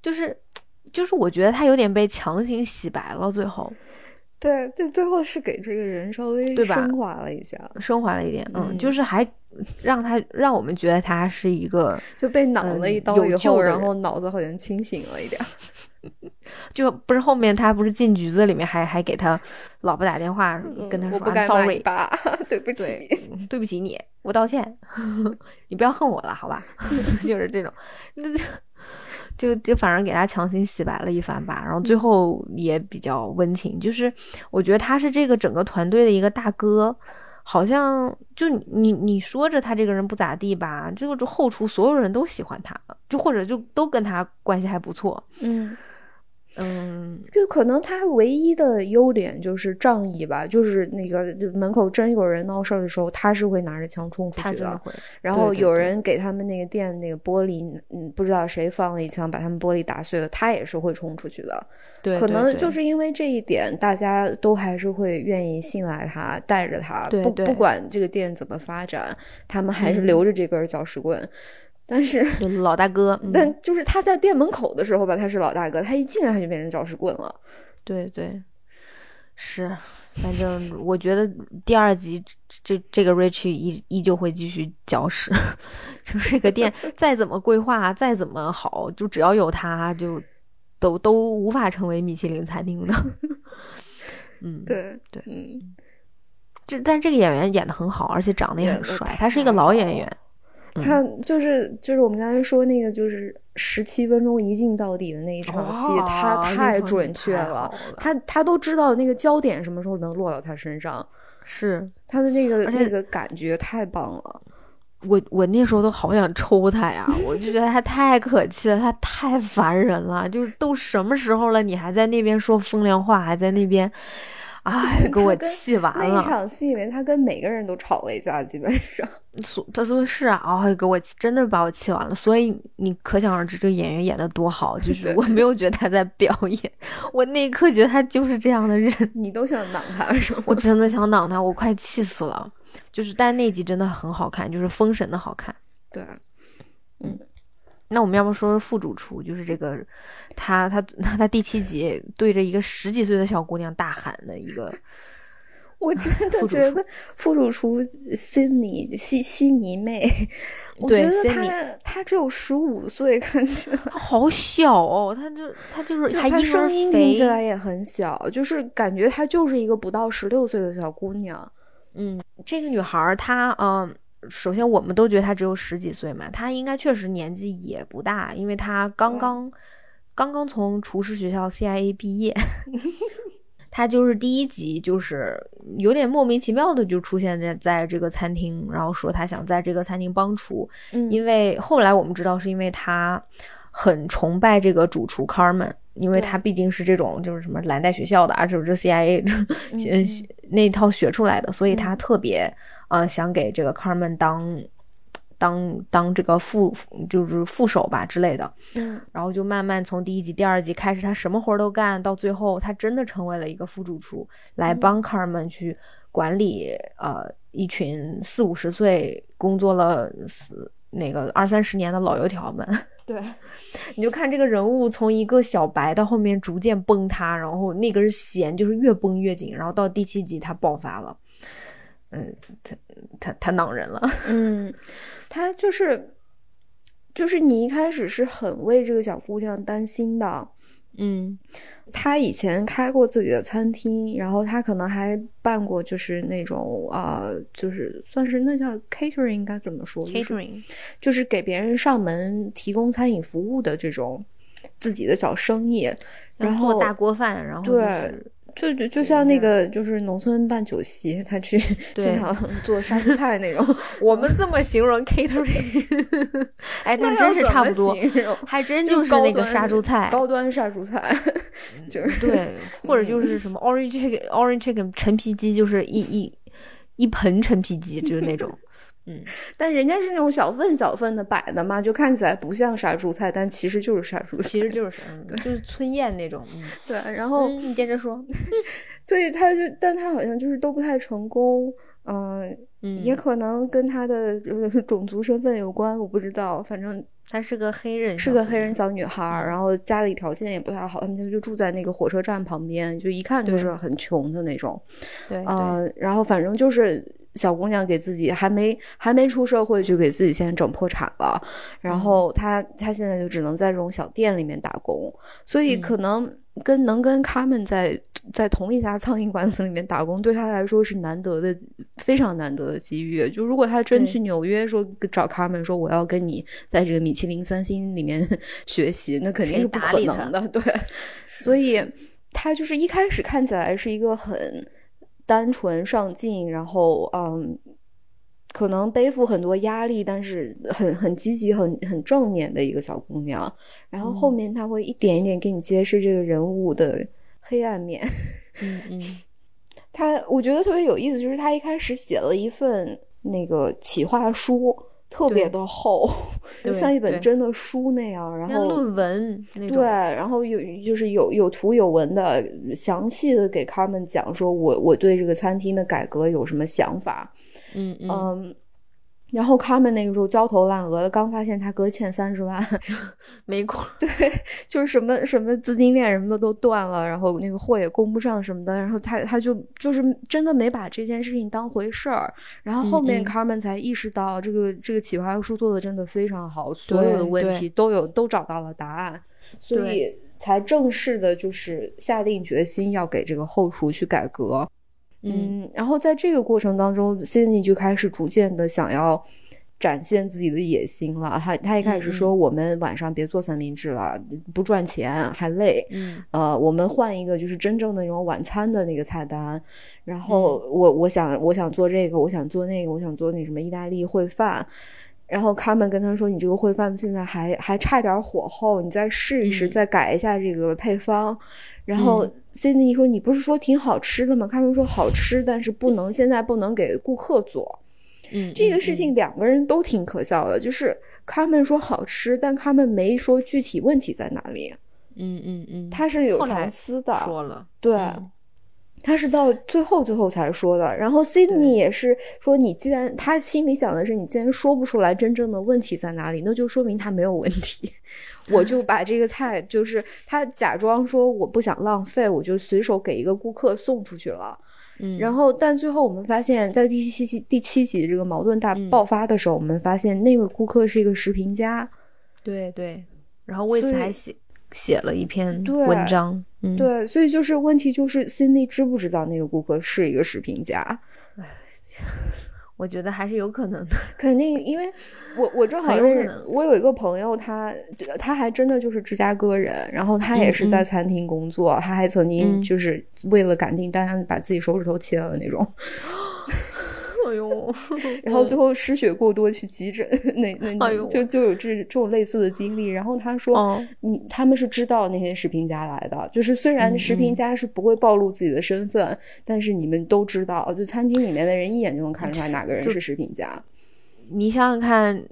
就是就是我觉得他有点被强行洗白了，最后。对，就最后是给这个人稍微升华了一下，升华了一点，嗯，就是还让他让我们觉得他是一个就被挠了一刀以后，然后脑子好像清醒了一点。就不是后面他不是进局子里面还还给他老婆打电话跟他说 sorry 吧，对不起，对不起你，我道歉，你不要恨我了，好吧？就是这种。就就反正给他强行洗白了一番吧，然后最后也比较温情。就是我觉得他是这个整个团队的一个大哥，好像就你你说着他这个人不咋地吧，这个后厨所有人都喜欢他，就或者就都跟他关系还不错。嗯。嗯，就可能他唯一的优点就是仗义吧，就是那个门口真有人闹事儿的时候，他是会拿着枪冲出去的。然后有人给他们那个店那个玻璃，嗯，不知道谁放了一枪把他们玻璃打碎了，他也是会冲出去的。对，可能就是因为这一点，大家都还是会愿意信赖他，带着他。不不管这个店怎么发展，他们还是留着这根搅屎棍。但是老大哥，但就是他在店门口的时候吧，他是老大哥，他一进来他就变成搅屎棍了。对对，是，反正我觉得第二集这这个 Rich 依依旧会继续搅屎，就是这个店 再怎么规划再怎么好，就只要有他，就都都无法成为米其林餐厅的。嗯，对对，嗯，这但这个演员演的很好，而且长得也很帅，他是一个老演员。他就是就是我们刚才说那个就是十七分钟一镜到底的那一场戏，他太准确了，他他都知道那个焦点什么时候能落到他身上，是他的那个那个感觉太棒了。我我那时候都好想抽他呀，我就觉得他太可气了，他太烦人了，就是都什么时候了，你还在那边说风凉话，还在那边。哎，给我气完了！那一场戏里面，他跟每个人都吵了一架，基本上。所他说是啊，哎，给我真的把我气完了。所以你可想而知，这个演员演的多好。就 是我没有觉得他在表演，我那一刻觉得他就是这样的人。你都想挡他是吗？我真的想挡他，我快气死了。就是，但那集真的很好看，就是封神的好看。对，嗯。那我们要不说副主厨，就是这个，他他他 他第七集对着一个十几岁的小姑娘大喊的一个，我真的觉得副主厨悉尼悉悉尼妹，我觉得她她只有十五岁，看起来好小哦，她就她就是她声音听起来也很小，就是感觉她就是一个不到十六岁的小姑娘。嗯，这个女孩她嗯。首先，我们都觉得他只有十几岁嘛，他应该确实年纪也不大，因为他刚刚刚刚从厨师学校 CIA 毕业。他就是第一集就是有点莫名其妙的就出现在在这个餐厅，然后说他想在这个餐厅帮厨，因为后来我们知道是因为他很崇拜这个主厨 Carmen，因为他毕竟是这种就是什么蓝带学校的啊，就是这 CIA 那套学出来的，所以他特别。啊，想给这个 Carmen 当当当这个副就是副手吧之类的，嗯，然后就慢慢从第一集、第二集开始，他什么活都干，到最后他真的成为了一个副主厨，来帮 Carmen 去管理呃一群四五十岁工作了四那个二三十年的老油条们。对，你就看这个人物从一个小白到后面逐渐崩塌，然后那根弦就是越崩越紧，然后到第七集他爆发了。嗯，他他他恼人了。嗯，他就是，就是你一开始是很为这个小姑娘担心的。嗯，他以前开过自己的餐厅，然后他可能还办过就是那种啊，就是算是那叫 catering，应该怎么说？catering 就是给别人上门提供餐饮服务的这种自己的小生意，然后大锅饭，然后对。就就就像那个就是农村办酒席，他去经常 做杀猪菜那种。我们这么形容 catering，哎，那真是差不多，还真就是那个杀猪菜，高端杀猪菜，就是对，或者就是什么 orange chicken，orange chicken 陈皮鸡，就是一一一盆陈皮鸡，就是那种。嗯，但人家是那种小份小份的摆的嘛，就看起来不像杀猪菜，但其实就是杀猪菜，其实就是 对，就是村宴那种。对，然后你接着说，所以他就，但他好像就是都不太成功，嗯，也可能跟他的种族身份有关，我不知道，反正他是个黑人，是个黑人小女孩，然后家里条件也不太好，他们就住在那个火车站旁边，就一看就是很穷的那种。对，嗯，然后反正就是。小姑娘给自己还没还没出社会就给自己现在整破产了，然后她她现在就只能在这种小店里面打工，所以可能跟能跟他们在在同一家苍蝇馆子里面打工，对她来说是难得的非常难得的机遇。就如果她真去纽约说找他们说我要跟你在这个米其林三星里面 学习，那肯定是不可能的。对，所以她就是一开始看起来是一个很。单纯上进，然后嗯，可能背负很多压力，但是很很积极、很很正面的一个小姑娘。然后后面她会一点一点给你揭示这个人物的黑暗面。嗯嗯，她我觉得特别有意思，就是她一开始写了一份那个企划书。特别的厚，就像一本真的书那样，然后论文那种。对，然后有就是有有图有文的，详细的给他们讲说，我我对这个餐厅的改革有什么想法。嗯嗯。然后他们那个时候焦头烂额的，刚发现他哥欠三十万，没过。对，就是什么什么资金链什么的都断了，然后那个货也供不上什么的，然后他他就就是真的没把这件事情当回事儿。然后后面卡门才意识到，这个这个企划书做的真的非常好，所有的问题都有都找到了答案，所以才正式的就是下定决心要给这个后厨去改革。嗯，然后在这个过程当中，Cindy 就开始逐渐的想要展现自己的野心了。他他一开始说：“我们晚上别做三明治了，不赚钱还累。”嗯，呃，我们换一个就是真正的那种晚餐的那个菜单。然后我我想我想做这个，我想做那个，我想做那什么意大利烩饭。然后他们跟他说：“你这个烩饭现在还还差点火候，你再试一试，再改一下这个配方。”然后 Cindy 说：“你不是说挺好吃的吗？”他们说：“好吃，但是不能现在不能给顾客做。”嗯，这个事情两个人都挺可笑的，就是他们说好吃，但他们没说具体问题在哪里。嗯嗯嗯，他是有藏私的，说了对。他是到最后最后才说的，然后 Sydney 也是说，你既然他心里想的是，你既然说不出来真正的问题在哪里，那就说明他没有问题。我就把这个菜，就是他假装说我不想浪费，我就随手给一个顾客送出去了。嗯，然后但最后我们发现，在第七集第七集这个矛盾大爆发的时候，我们发现那个顾客是一个食评家。对对，然后为此还写。写了一篇文章，对，所以就是问题就是 Cindy 知不知道那个顾客是一个食品家？哎，我觉得还是有可能的，肯定，因为我我正好认识，我有一个朋友，他他还真的就是芝加哥人，然后他也是在餐厅工作，他还曾经就是为了赶订单把自己手指头切了那种。哎呦，然后最后失血过多去急诊，那那就就有这这种类似的经历。然后他说，你他们是知道那些食品家来的，就是虽然食品家是不会暴露自己的身份，但是你们都知道，就餐厅里面的人一眼就能看出来哪个人 是食品家。你想想看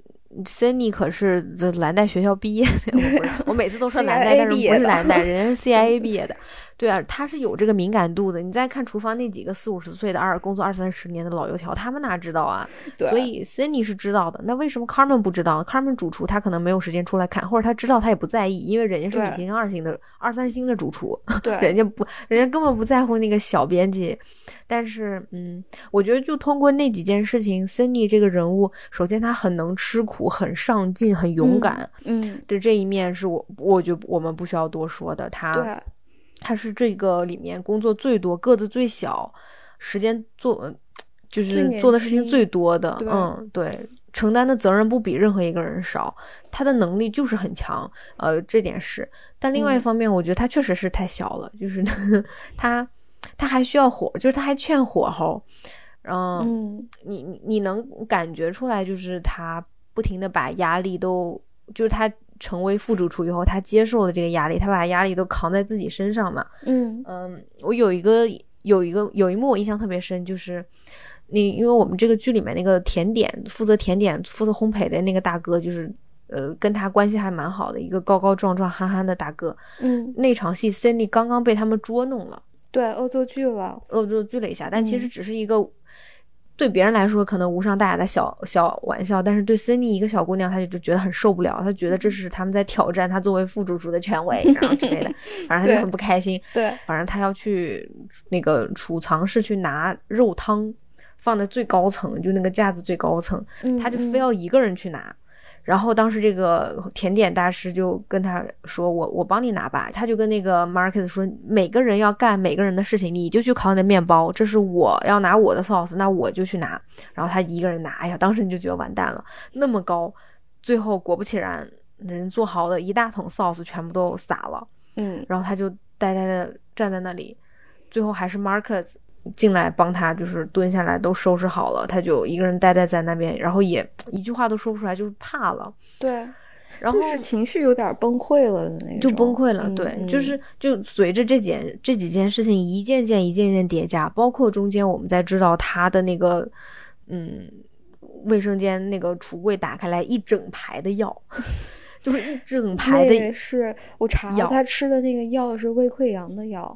，Cindy 可是蓝带学校毕业的，我每次都说 蓝带，但是不是蓝带，人家 CIA 毕业的。对啊，他是有这个敏感度的。你再看厨房那几个四五十岁的二工作二三十年的老油条，他们哪知道啊？所以 Cindy 是知道的。那为什么 Carmen 不知道？Carmen 主厨他可能没有时间出来看，或者他知道他也不在意，因为人家是米其林二星的二三星的主厨，对，人家不，人家根本不在乎那个小编辑。但是，嗯，我觉得就通过那几件事情，Cindy 这个人物，首先他很能吃苦，很上进，很勇敢，嗯，的这一面是我，我觉得我们不需要多说的。他。他是这个里面工作最多、个子最小、时间做就是做的事情最多的。嗯，对，承担的责任不比任何一个人少。他的能力就是很强，呃，这点是。但另外一方面，我觉得他确实是太小了，就是 他他还需要火，就是他还欠火候。嗯，你你你能感觉出来，就是他不停的把压力都，就是他成为副主厨以后，他接受了这个压力，他把压力都扛在自己身上嘛。嗯嗯，我有一个有一个有一幕我印象特别深，就是你因为我们这个剧里面那个甜点负责甜点负责烘焙的那个大哥，就是呃跟他关系还蛮好的一个高高壮壮憨憨的大哥。嗯，那场戏 Cindy 刚刚被他们捉弄了，对，恶作剧了，恶作剧了一下，但其实只是一个。对别人来说可能无伤大雅的小小玩笑，但是对 Cindy 一个小姑娘，她就就觉得很受不了，她觉得这是他们在挑战她作为副主厨的权威，然后之类的，反正她就很不开心。对，反正她要去那个储藏室去拿肉汤，放在最高层，就那个架子最高层，她就非要一个人去拿。然后当时这个甜点大师就跟他说：“我我帮你拿吧。”他就跟那个 Marcus 说：“每个人要干每个人的事情，你就去烤你的面包。这是我要拿我的 sauce，那我就去拿。”然后他一个人拿，哎呀，当时你就觉得完蛋了，那么高。最后果不其然，人做好的一大桶 sauce 全部都洒了。嗯，然后他就呆呆的站在那里，最后还是 Marcus。进来帮他，就是蹲下来都收拾好了，他就一个人呆呆在那边，然后也一句话都说不出来，就是怕了。对，然后是情绪有点崩溃了的那种，就崩溃了。对，就是就随着这件这几件事情一件件一件件叠加，包括中间我们在知道他的那个嗯卫生间那个橱柜打开来一整排的药，就是一整排的。是我查了，他吃的那个药是胃溃疡的药。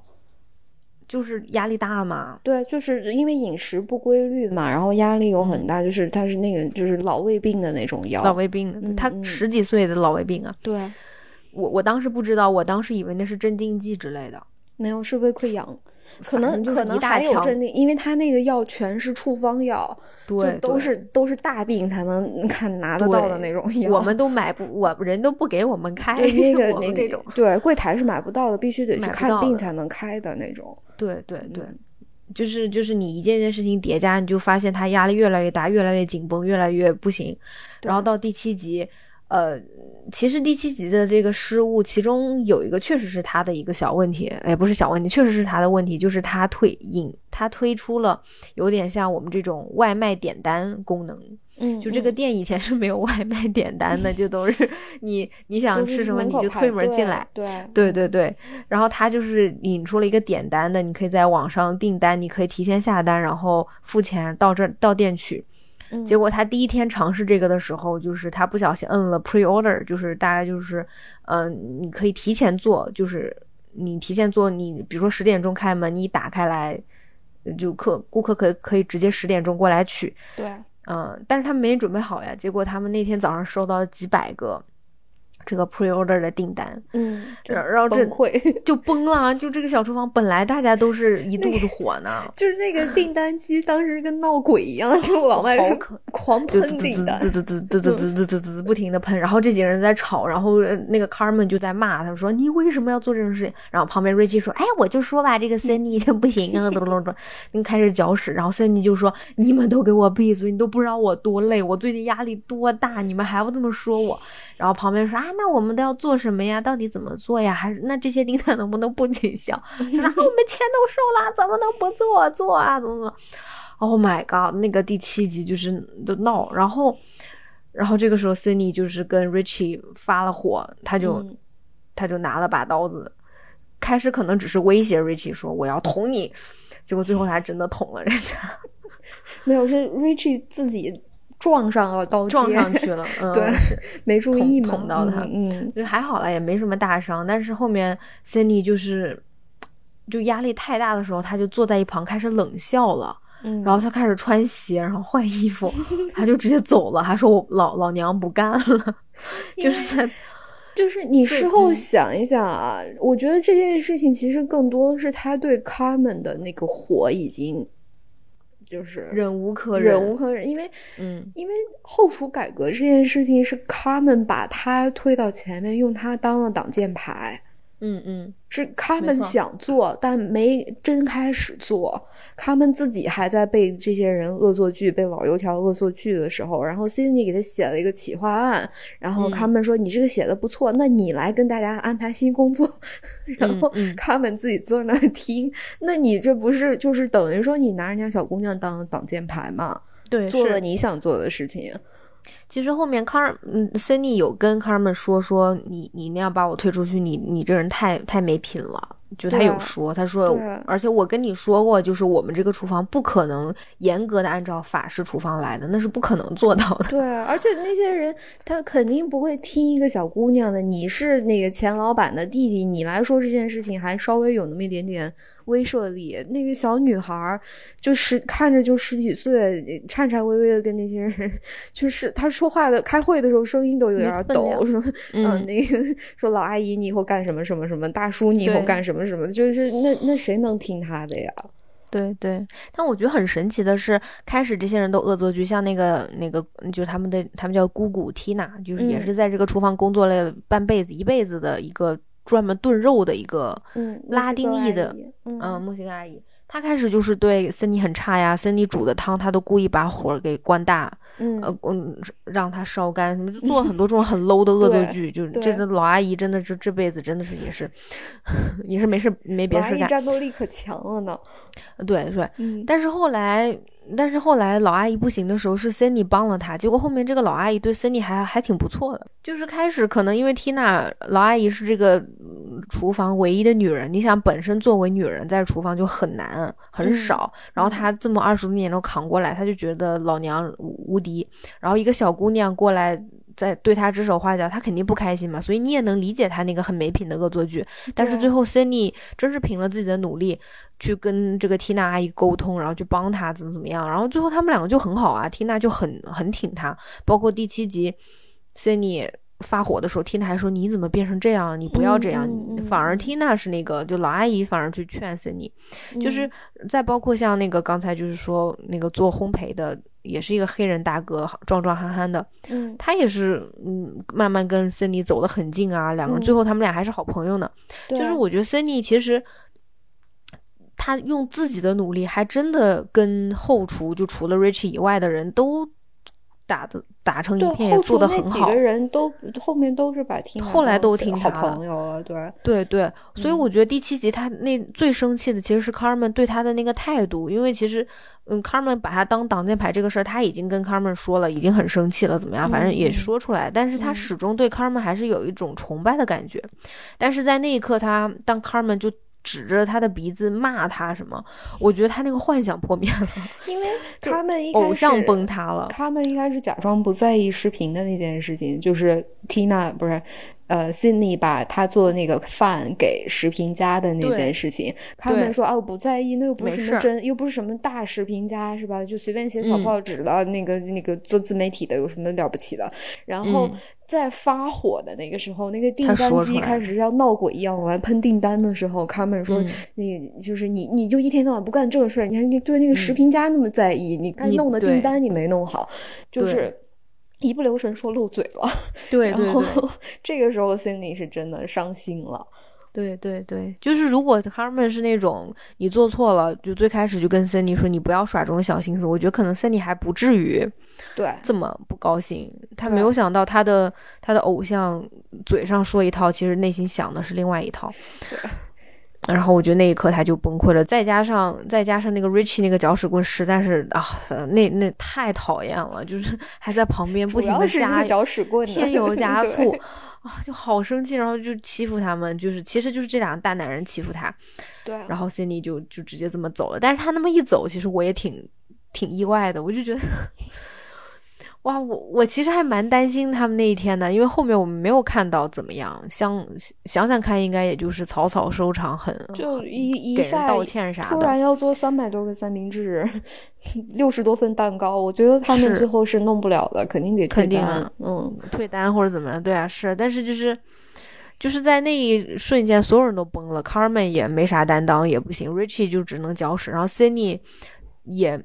就是压力大嘛，对，就是因为饮食不规律嘛，然后压力有很大，就是他是那个就是老胃病的那种药，老胃病，他十几岁的老胃病啊。对，我我当时不知道，我当时以为那是镇定剂之类的，没有，是胃溃疡。可能可能还有镇定，因为他那个药全是处方药，对，都是都是大病才能看拿得到的那种药。我们都买不，我人都不给我们开。那个 那这种，对，柜台是买不到的，必须得去看病才能开的那种。对对对，就是就是你一件件事情叠加，你就发现他压力越来越大，越来越紧绷，越来越不行。然后到第七集。呃，其实第七集的这个失误，其中有一个确实是他的一个小问题，哎，不是小问题，确实是他的问题，就是他推引他推出了有点像我们这种外卖点单功能，嗯，就这个店以前是没有外卖点单的，就都是 你你想吃什么你就推门进来，对对对对，然后他就是引出了一个点单的，你可以在网上订单，你可以提前下单，然后付钱到这到店取。结果他第一天尝试这个的时候，就是他不小心摁了 pre order，就是大概就是，嗯，你可以提前做，就是你提前做，你比如说十点钟开门，你打开来，就客顾客可可以直接十点钟过来取。对，嗯，但是他们没准备好呀，结果他们那天早上收到了几百个。这个 pre order 的订单，嗯，然后这 就崩了，就这个小厨房本来大家都是一肚子火呢，就是那个订单机当时跟闹鬼一样，就往外 狂喷订单，滋滋滋滋滋滋滋滋滋不停的喷，然后这几个人在吵，然后那个 Carmen 就在骂他说你为什么要做这种事情？然后旁边 Richie 说，哎，我就说吧，这个 Cindy 这不行啊，咚咚咚，你开始搅屎，然后 Cindy 就说你们都给我闭嘴，你都不知道我多累，我最近压力多大，你们还要这么说我？然后旁边说啊。那我们都要做什么呀？到底怎么做呀？还是那这些订单能不能不取消？然后我们钱都收了，怎么能不做做啊？怎么怎么？Oh my god！那个第七集就是都闹，然后，然后这个时候 Cindy 就是跟 Richie 发了火，他就他就拿了把刀子，开始可能只是威胁 Richie 说我要捅你，结果最后他真的捅了人家。没有，是 Richie 自己。撞上了刀撞上去了，对，没注意捅到他，嗯，就还好了，也没什么大伤。但是后面 Cindy 就是就压力太大的时候，他就坐在一旁开始冷笑了，嗯，然后他开始穿鞋，然后换衣服，他就直接走了，还说我老老娘不干了，就是在，就是你事后想一想啊，我觉得这件事情其实更多的是他对 Carmen 的那个火已经。就是忍无可忍，忍无可忍，因为，嗯，因为后厨改革这件事情是 Carmen 把他推到前面，用他当了挡箭牌，嗯嗯，是他们想做，但没真开始做。他们自己还在被这些人恶作剧，被老油条恶作剧的时候，然后 Cindy 给他写了一个企划案，然后他们说你这个写的不错，那你来跟大家安排新工作。然后他们自己坐那听，那你这不是就是等于说你拿人家小姑娘当挡箭牌嘛？对，做了你想做的事情。其实后面康尔嗯，Cindy 有跟康尔们说说你你那样把我推出去，你你这人太太没品了。就他有说，他说，而且我跟你说过，就是我们这个厨房不可能严格的按照法式厨房来的，那是不可能做到的。对，而且那些人他肯定不会听一个小姑娘的。你是那个前老板的弟弟，你来说这件事情还稍微有那么一点点威慑力。那个小女孩就是看着就十几岁，颤颤巍巍的跟那些人，就是她说话的，开会的时候声音都有点抖，说嗯，那个说老阿姨你以后干什么什么什么，大叔你以后干什么。什么就是那那谁能听她的呀？对对，但我觉得很神奇的是，开始这些人都恶作剧，像那个那个，就是他们的他们叫姑姑缇娜，就是也是在这个厨房工作了半辈子一辈子的一个专门炖肉的一个拉丁裔的嗯墨西哥阿姨。她开始就是对森尼很差呀，森尼煮的汤她都故意把火给关大，嗯呃嗯，让他烧干，什么就做了很多这种很 low 的恶作剧，就这老阿姨真的是这辈子真的是也是 也是没事没别的事干，战斗力可强了呢。对对，但是后来。但是后来老阿姨不行的时候，是 Cindy 帮了她。结果后面这个老阿姨对 Cindy 还还挺不错的。就是开始可能因为 Tina 老阿姨是这个厨房唯一的女人，你想本身作为女人在厨房就很难很少，然后她这么二十多年都扛过来，她就觉得老娘无敌。然后一个小姑娘过来。在对他指手画脚，他肯定不开心嘛，所以你也能理解他那个很没品的恶作剧。但是最后，Cindy 真是凭了自己的努力去跟这个缇娜阿姨沟通，然后去帮她怎么怎么样，然后最后他们两个就很好啊，缇娜就很很挺他。包括第七集，Cindy 发火的时候，缇娜还说：“你怎么变成这样？你不要这样。”反而缇娜是那个就老阿姨，反而去劝 Cindy。就是再包括像那个刚才就是说那个做烘焙的。也是一个黑人大哥，壮壮憨憨的，嗯，他也是，嗯，慢慢跟森尼走得很近啊，两个人最后他们俩还是好朋友呢。就是我觉得森尼其实，他用自己的努力，还真的跟后厨就除了 Rich 以外的人都。打的打成一片，做的很好。几个人都后面都是把听，后来都听好朋友了，对对对。所以我觉得第七集他那最生气的其实是 Carmen 对他的那个态度，因为其实嗯，Carmen 把他当挡箭牌这个事儿，他已经跟 Carmen 说了，已经很生气了，怎么样？反正也说出来，但是他始终对 Carmen 还是有一种崇拜的感觉。但是在那一刻，他当 Carmen 就。指着他的鼻子骂他什么？我觉得他那个幻想破灭了，因为 他们偶像崩塌了。他们应该是假装不在意视频的那件事情，就是 Tina 不是。呃，Cindy 把他做的那个饭给食评家的那件事情，他们说啊，我不在意，那又不是什么真，又不是什么大食评家，是吧？就随便写小报纸的，那个那个做自媒体的有什么了不起的？然后在发火的那个时候，那个订单机开始像闹鬼一样往外喷订单的时候，他们说，你就是你，你就一天到晚不干正事儿，你看你对那个食评家那么在意，你该弄的订单你没弄好，就是。一不留神说漏嘴了，对对对，这个时候 Cindy 是真的伤心了。对对对，就是如果 Harmon 是那种你做错了，就最开始就跟 Cindy 说你不要耍这种小心思，我觉得可能 Cindy 还不至于对这么不高兴。他没有想到他的他的偶像嘴上说一套，其实内心想的是另外一套。对。然后我觉得那一刻他就崩溃了，再加上再加上那个 Richie 那个搅屎棍实在是啊，那那太讨厌了，就是 还在旁边不停的加搅屎棍，添油 加醋啊，就好生气，然后就欺负他们，就是其实就是这两个大男人欺负他，对，然后 Cindy 就就直接这么走了，但是他那么一走，其实我也挺挺意外的，我就觉得。哇，我我其实还蛮担心他们那一天的，因为后面我们没有看到怎么样。想想想看，应该也就是草草收场，很就一一下道歉啥的。突然要做三百多个三明治，六十多份蛋糕，我觉得他们最后是弄不了的，肯定得退单。嗯，退单或者怎么样？对啊，是。但是就是就是在那一瞬间，所有人都崩了。Carmen 也没啥担当，也不行。Richie 就只能搅屎，然后 Cindy 也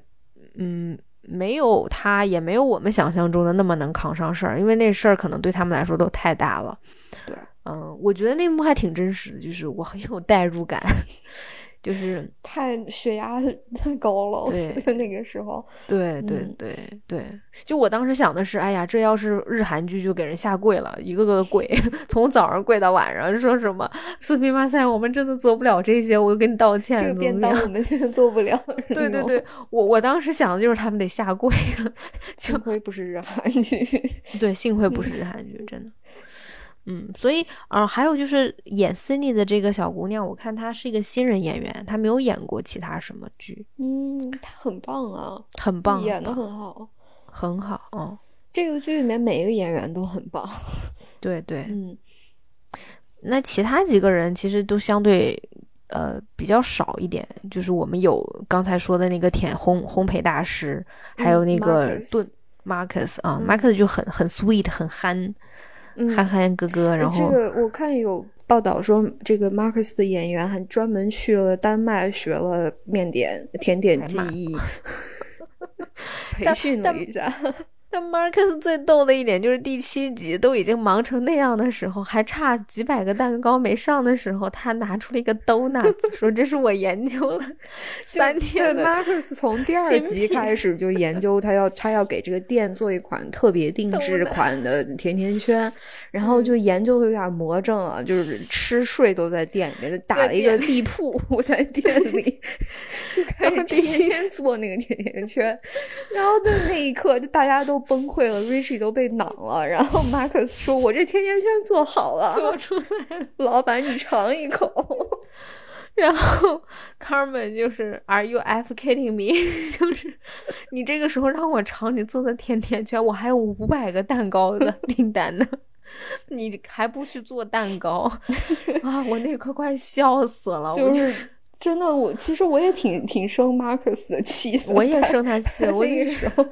嗯。没有他，也没有我们想象中的那么能扛上事儿，因为那事儿可能对他们来说都太大了。对，嗯，我觉得那幕还挺真实的，就是我很有代入感。就是太血压太高了，我觉得那个时候，对对对对，就我当时想的是，哎呀，这要是日韩剧就给人下跪了，一个个跪，从早上跪到晚上，说什么四平八塞，我们真的做不了这些，我跟你道歉。这个便当我们现 在做不了。对对对，我我当时想的就是他们得下跪了，幸亏不是日韩剧，对，幸亏不是日韩剧，真的。嗯，所以啊，还有就是演 Cindy 的这个小姑娘，我看她是一个新人演员，她没有演过其他什么剧。嗯，她很棒啊，很棒，演的很好，很好。哦，这个剧里面每一个演员都很棒。对 对，嗯。那其他几个人其实都相对呃比较少一点，就是我们有刚才说的那个甜烘烘焙大师，还有那个炖 Marcus 啊，Marcus 就很很 sweet，很憨。憨憨哥哥，然后这个我看有报道说，这个 Marcus 的演员还专门去了丹麦学了面点甜点技艺 培训了一下。但 Marcus 最逗的一点就是第七集都已经忙成那样的时候，还差几百个蛋糕没上的时候，他拿出了一个 donut，说这是我研究了三天。对，Marcus 从第二集开始就研究，他要他要给这个店做一款特别定制款的甜甜圈，然后就研究的有点魔怔了，就是吃睡都在店里面，打了一个地铺在店里，就开始天天做那个甜甜圈，然后的那一刻就大家都。崩溃了，Richie 都被囊了。然后 Marcus 说：“我这甜甜圈做好了，做出来，老板你尝一口。”然后 Carmen 就是 “Are you f kidding me？” 就是你这个时候让我尝你做的甜甜圈，我还有五百个蛋糕的订单呢，你还不去做蛋糕啊？我那刻快笑死了，就是。真的，我其实我也挺挺生马克思的气，我也生他气。我那个时候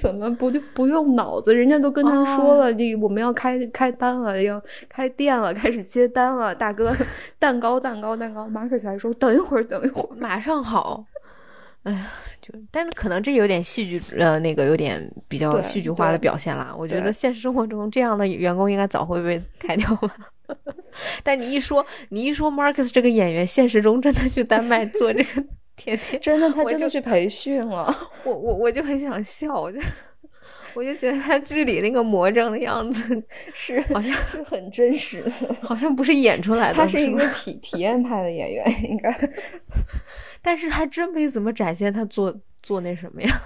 怎么不就不用脑子？人家都跟他说了，你我们要开开单了，要开店了，开始接单了。大哥，蛋糕，蛋糕，蛋糕。马克思还说等一会儿，等一会儿，马上好。哎呀，就但是可能这有点戏剧，呃，那个有点比较戏剧化的表现啦。我觉得现实生活中这样的员工应该早会被开掉了。但你一说，你一说，Marcus 这个演员现实中真的去丹麦做这个 甜甜，真的 他真的去培训了。我我我就很想笑，我就我就觉得他剧里那个魔怔的样子是好像是很真实，好像不是演出来的。他是一个体体验派的演员，应该。但是还真没怎么展现他做做那什么呀，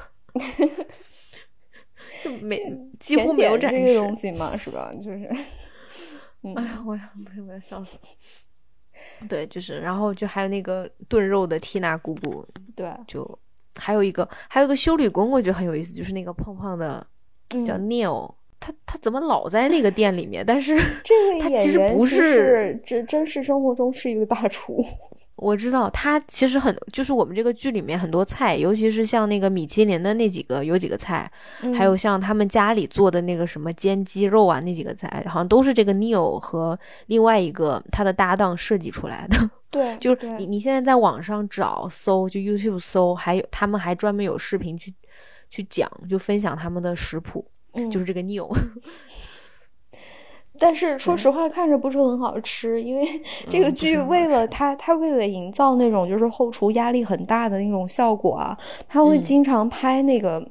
就没几乎没有展示东西嘛，是吧？就是。哎呀，我要不是我要笑死了。对，就是，然后就还有那个炖肉的缇娜姑姑，对，就还有一个，还有个修理工，我觉得很有意思，就是那个胖胖的叫 Neil，他他怎么老在那个店里面？但是这个他其实不是真真实生活中是一个大厨。我知道他其实很，就是我们这个剧里面很多菜，尤其是像那个米其林的那几个，有几个菜，还有像他们家里做的那个什么煎鸡肉啊，那几个菜，好像都是这个 Neil 和另外一个他的搭档设计出来的。对，就是你你现在在网上找搜，就 YouTube 搜，还有他们还专门有视频去去讲，就分享他们的食谱，就是这个 Neil。但是说实话，看着不是很好吃，因为 这个剧 为了他，他为了营造那种就是后厨压力很大的那种效果啊，他会经常拍那个。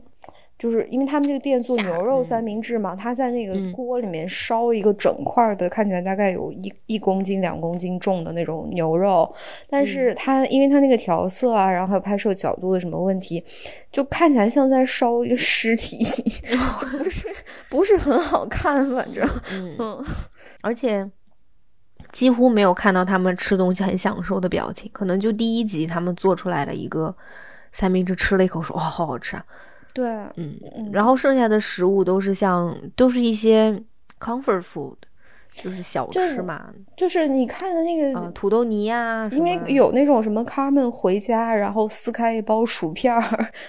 就是因为他们这个店做牛肉三明治嘛，他在那个锅里面烧一个整块的，看起来大概有一一公斤、两公斤重的那种牛肉，但是他因为他那个调色啊，然后还有拍摄角度的什么问题，就看起来像在烧一个尸体，不是不是很好看，反正嗯，而且几乎没有看到他们吃东西很享受的表情，可能就第一集他们做出来了一个三明治，吃了一口说哇，好好吃啊。对，嗯，然后剩下的食物都是像，都是一些 comfort food，就是小吃嘛，就是你看的那个土豆泥呀，因为有那种什么 Carmen 回家，然后撕开一包薯片，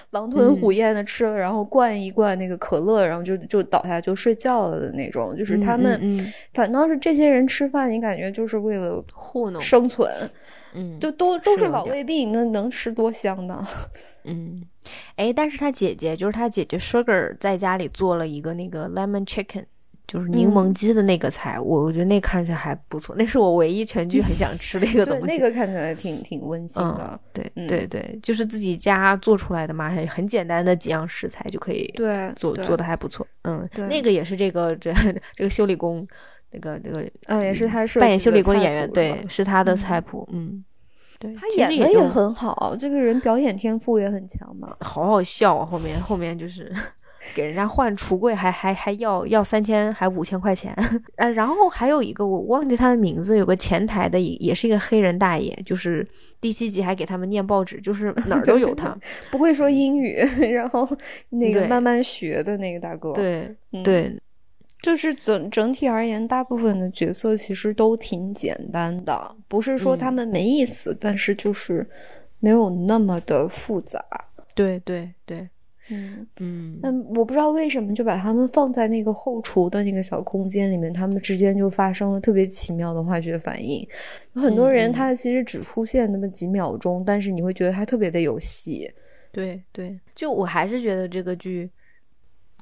狼吞虎咽的吃了，然后灌一灌那个可乐，然后就就倒下就睡觉了的那种，就是他们反倒是这些人吃饭，你感觉就是为了糊弄生存，嗯，就都都是老胃病，那能吃多香呢？嗯。哎，但是他姐姐就是他姐姐 Sugar 在家里做了一个那个 lemon chicken，就是柠檬鸡的那个菜，我我觉得那看上去还不错，那是我唯一全剧很想吃的一个东西。那个看起来挺挺温馨的，对对对，就是自己家做出来的嘛，很很简单的几样食材就可以对做做的还不错。嗯，那个也是这个这这个修理工，那个这个嗯也是他是扮演修理工的演员，对，是他的菜谱。嗯，对，他演的也很好，这个人表演天赋也很强嘛，好好笑啊！后面后面就是。给人家换橱柜还还还要要三千还五千块钱，呃，然后还有一个我忘记他的名字，有个前台的也也是一个黑人大爷，就是第七集还给他们念报纸，就是哪儿都有他，不会说英语，然后那个慢慢学的那个大哥，对对，就是整整体而言，大部分的角色其实都挺简单的，不是说他们没意思，但是就是没有那么的复杂，对对对。嗯嗯，但我不知道为什么就把他们放在那个后厨的那个小空间里面，他们之间就发生了特别奇妙的化学反应。有很多人他其实只出现那么几秒钟，但是你会觉得他特别的有戏。对对，就我还是觉得这个剧，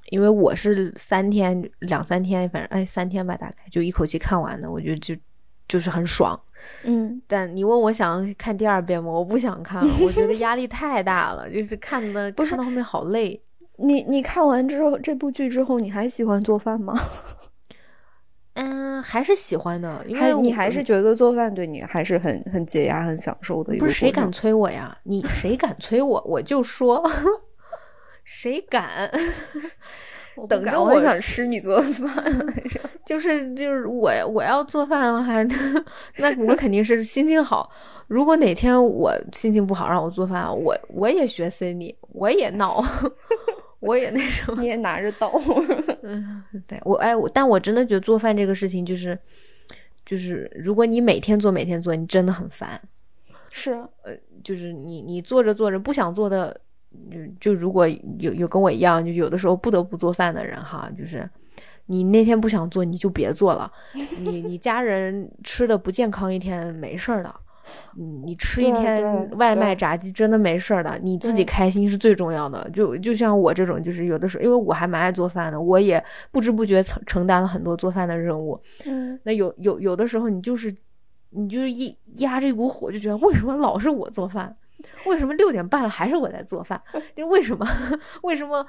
因为我是三天两三天，反正哎三天吧，大概就一口气看完的，我觉得就就是很爽。嗯，但你问我想看第二遍吗？我不想看了，我觉得压力太大了，就是看的看到后面好累。你你看完之后这部剧之后，你还喜欢做饭吗？嗯，还是喜欢的，因为你还是觉得做饭对你还是很很解压、很享受的。不是谁敢催我呀？你谁敢催我，我就说谁敢。等着我想吃你做的饭，就是就是我我要做饭的话，那我肯定是心情好。如果哪天我心情不好，让我做饭，我我也学 Cindy，我也闹，我也那什么，你也拿着刀。嗯，对我哎，我但我真的觉得做饭这个事情就是就是，如果你每天做每天做，你真的很烦。是，呃，就是你你做着做着不想做的。就就如果有有跟我一样，就有的时候不得不做饭的人哈，就是你那天不想做，你就别做了。你你家人吃的不健康一天没事儿的，你你吃一天外卖炸鸡真的没事儿的，你自己开心是最重要的。就就像我这种，就是有的时候，因为我还蛮爱做饭的，我也不知不觉承承担了很多做饭的任务。嗯，那有有有的时候，你就是你就是一压着一股火，就觉得为什么老是我做饭？为什么六点半了还是我在做饭？就为什么？为什么？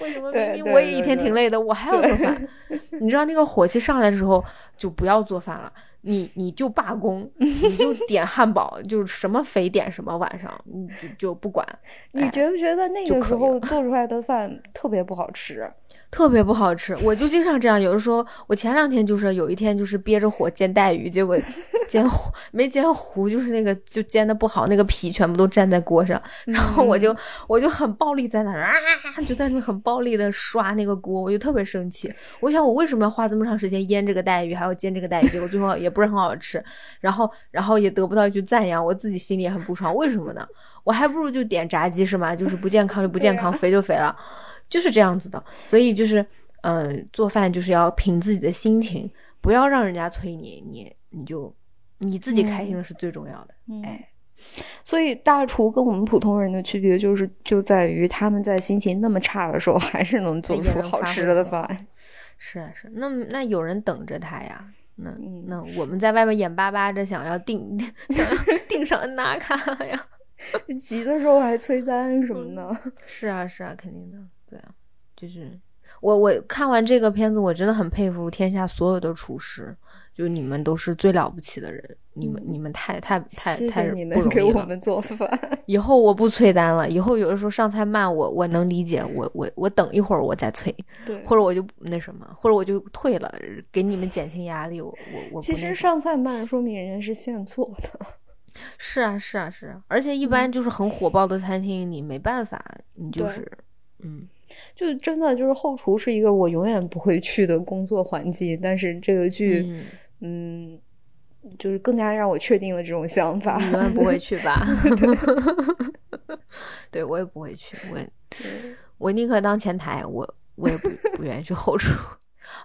为什么明明我也一天挺累的，我还要做饭？你知道那个火气上来的时候，就不要做饭了，你你就罢工，你就点汉堡，就什么肥点什么，晚上你就就不管。你觉不觉得那个时候做出来的饭特别不好吃？特别不好吃，我就经常这样。有的时候，我前两天就是有一天就是憋着火煎带鱼，结果 煎糊没煎糊，就是那个就煎的不好，那个皮全部都粘在锅上。然后我就我就很暴力在那儿啊，就在那很暴力的刷那个锅，我就特别生气。我想我为什么要花这么长时间腌这个带鱼，还要煎这个带鱼，结果最后也不是很好吃，然后然后也得不到一句赞扬，我自己心里也很不爽。为什么呢？我还不如就点炸鸡是吗？就是不健康就不健康，肥就肥了。就是这样子的，所以就是，嗯，做饭就是要凭自己的心情，不要让人家催你，你你就你自己开心的是最重要的。哎，所以大厨跟我们普通人的区别就是，就在于他们在心情那么差的时候，还是能做出好吃的饭。是啊，是，那那有人等着他呀。那那我们在外面眼巴巴着想要订 订上恩纳卡呀，急的时候还催单什么的。是啊，是啊，肯定的。对啊，就是我我看完这个片子，我真的很佩服天下所有的厨师，就你们都是最了不起的人，你们你们太太太太你们给我们做 饭。以后我不催单了，以后有的时候上菜慢，我我能理解，我我我等一会儿我再催，对，或者我就那什么，或者我就退了，给你们减轻压力。我我我其实上菜慢，说明人家是现做的。是啊是啊是啊，而且一般就是很火爆的餐厅，你没办法，你就是嗯。就真的就是后厨是一个我永远不会去的工作环境，但是这个剧，嗯，就是更加让我确定了这种想法。永远不会去吧？对，我也不会去。我 我宁可当前台，我我也不 不愿意去后厨。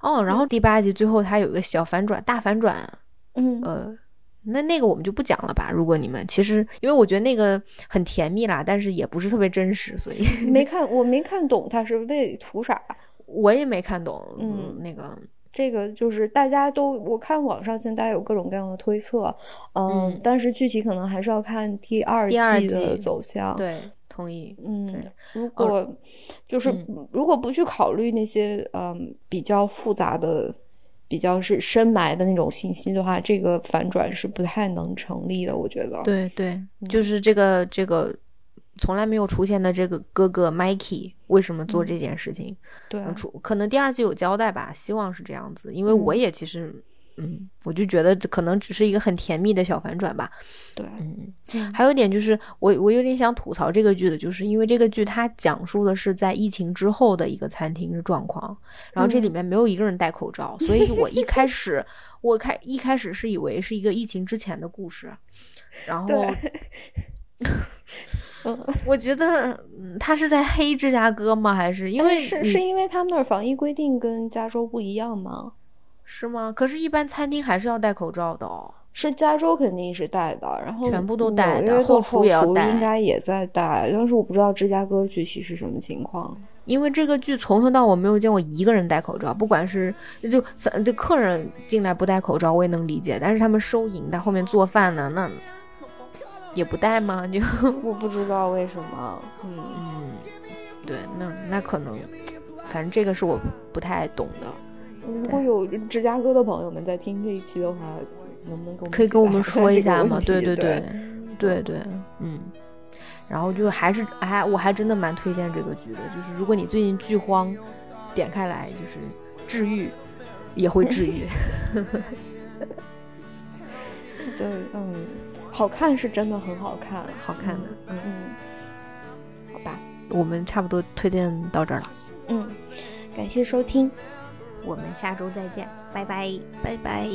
哦，然后第八集最后他有一个小反转，大反转，嗯呃。那那个我们就不讲了吧。如果你们其实，因为我觉得那个很甜蜜啦，但是也不是特别真实，所以 没看，我没看懂他是为图啥。我也没看懂，嗯那个，这个就是大家都，我看网上现在有各种各样的推测，嗯，嗯但是具体可能还是要看第二季的走向。，对，同意，嗯，如果就是嗯如果不去考虑那些嗯比较复杂的、比较是深埋的那种信息的话，这个反转是不太能成立的，我觉得。对对，就是这个这个从来没有出现的这个哥哥 Mikey 为什么做这件事情？对可能第二季有交代吧，希望是这样子，因为我嗯也其实。嗯，我就觉得这可能只是一个很甜蜜的小反转吧。对，嗯，嗯还有一点就是，我我有点想吐槽这个剧的，就是因为这个剧它讲述的是在疫情之后的一个餐厅的状况，然后这里嗯面没有一个人戴口罩，所以我一开始 我开一开始是以为是一个疫情之前的故事，然后 嗯，我觉得嗯他是在黑芝加哥吗？还是因为哎是是因为他们那儿防疫规定跟加州不一样吗？是吗？可是，一般餐厅还是要戴口罩的哦。是加州肯定是戴的，然后全部都戴的后厨也要戴应该也在戴，但是我不知道芝加哥具体是什么情况。因为这个剧从头到尾没有见过一个人戴口罩，不管是就就客人进来不戴口罩，我也能理解，但是他们收银的后面做饭呢，那也不戴吗？就 我不知道为什么，嗯，嗯，对，那那可能，反正这个是我不太懂的，如果有芝加哥的朋友们在听这一期的话，能不能跟我们可以跟我们说一下吗？对对对对对对，嗯。然后就还是还我还真的蛮推荐这个剧的，就是如果你最近剧荒，点开来就是治愈，也会治愈。对，嗯，好看是真的很好看，好看的，嗯，嗯，好吧，我们差不多推荐到这儿了，嗯，感谢收听，我们下周再见拜拜。拜拜。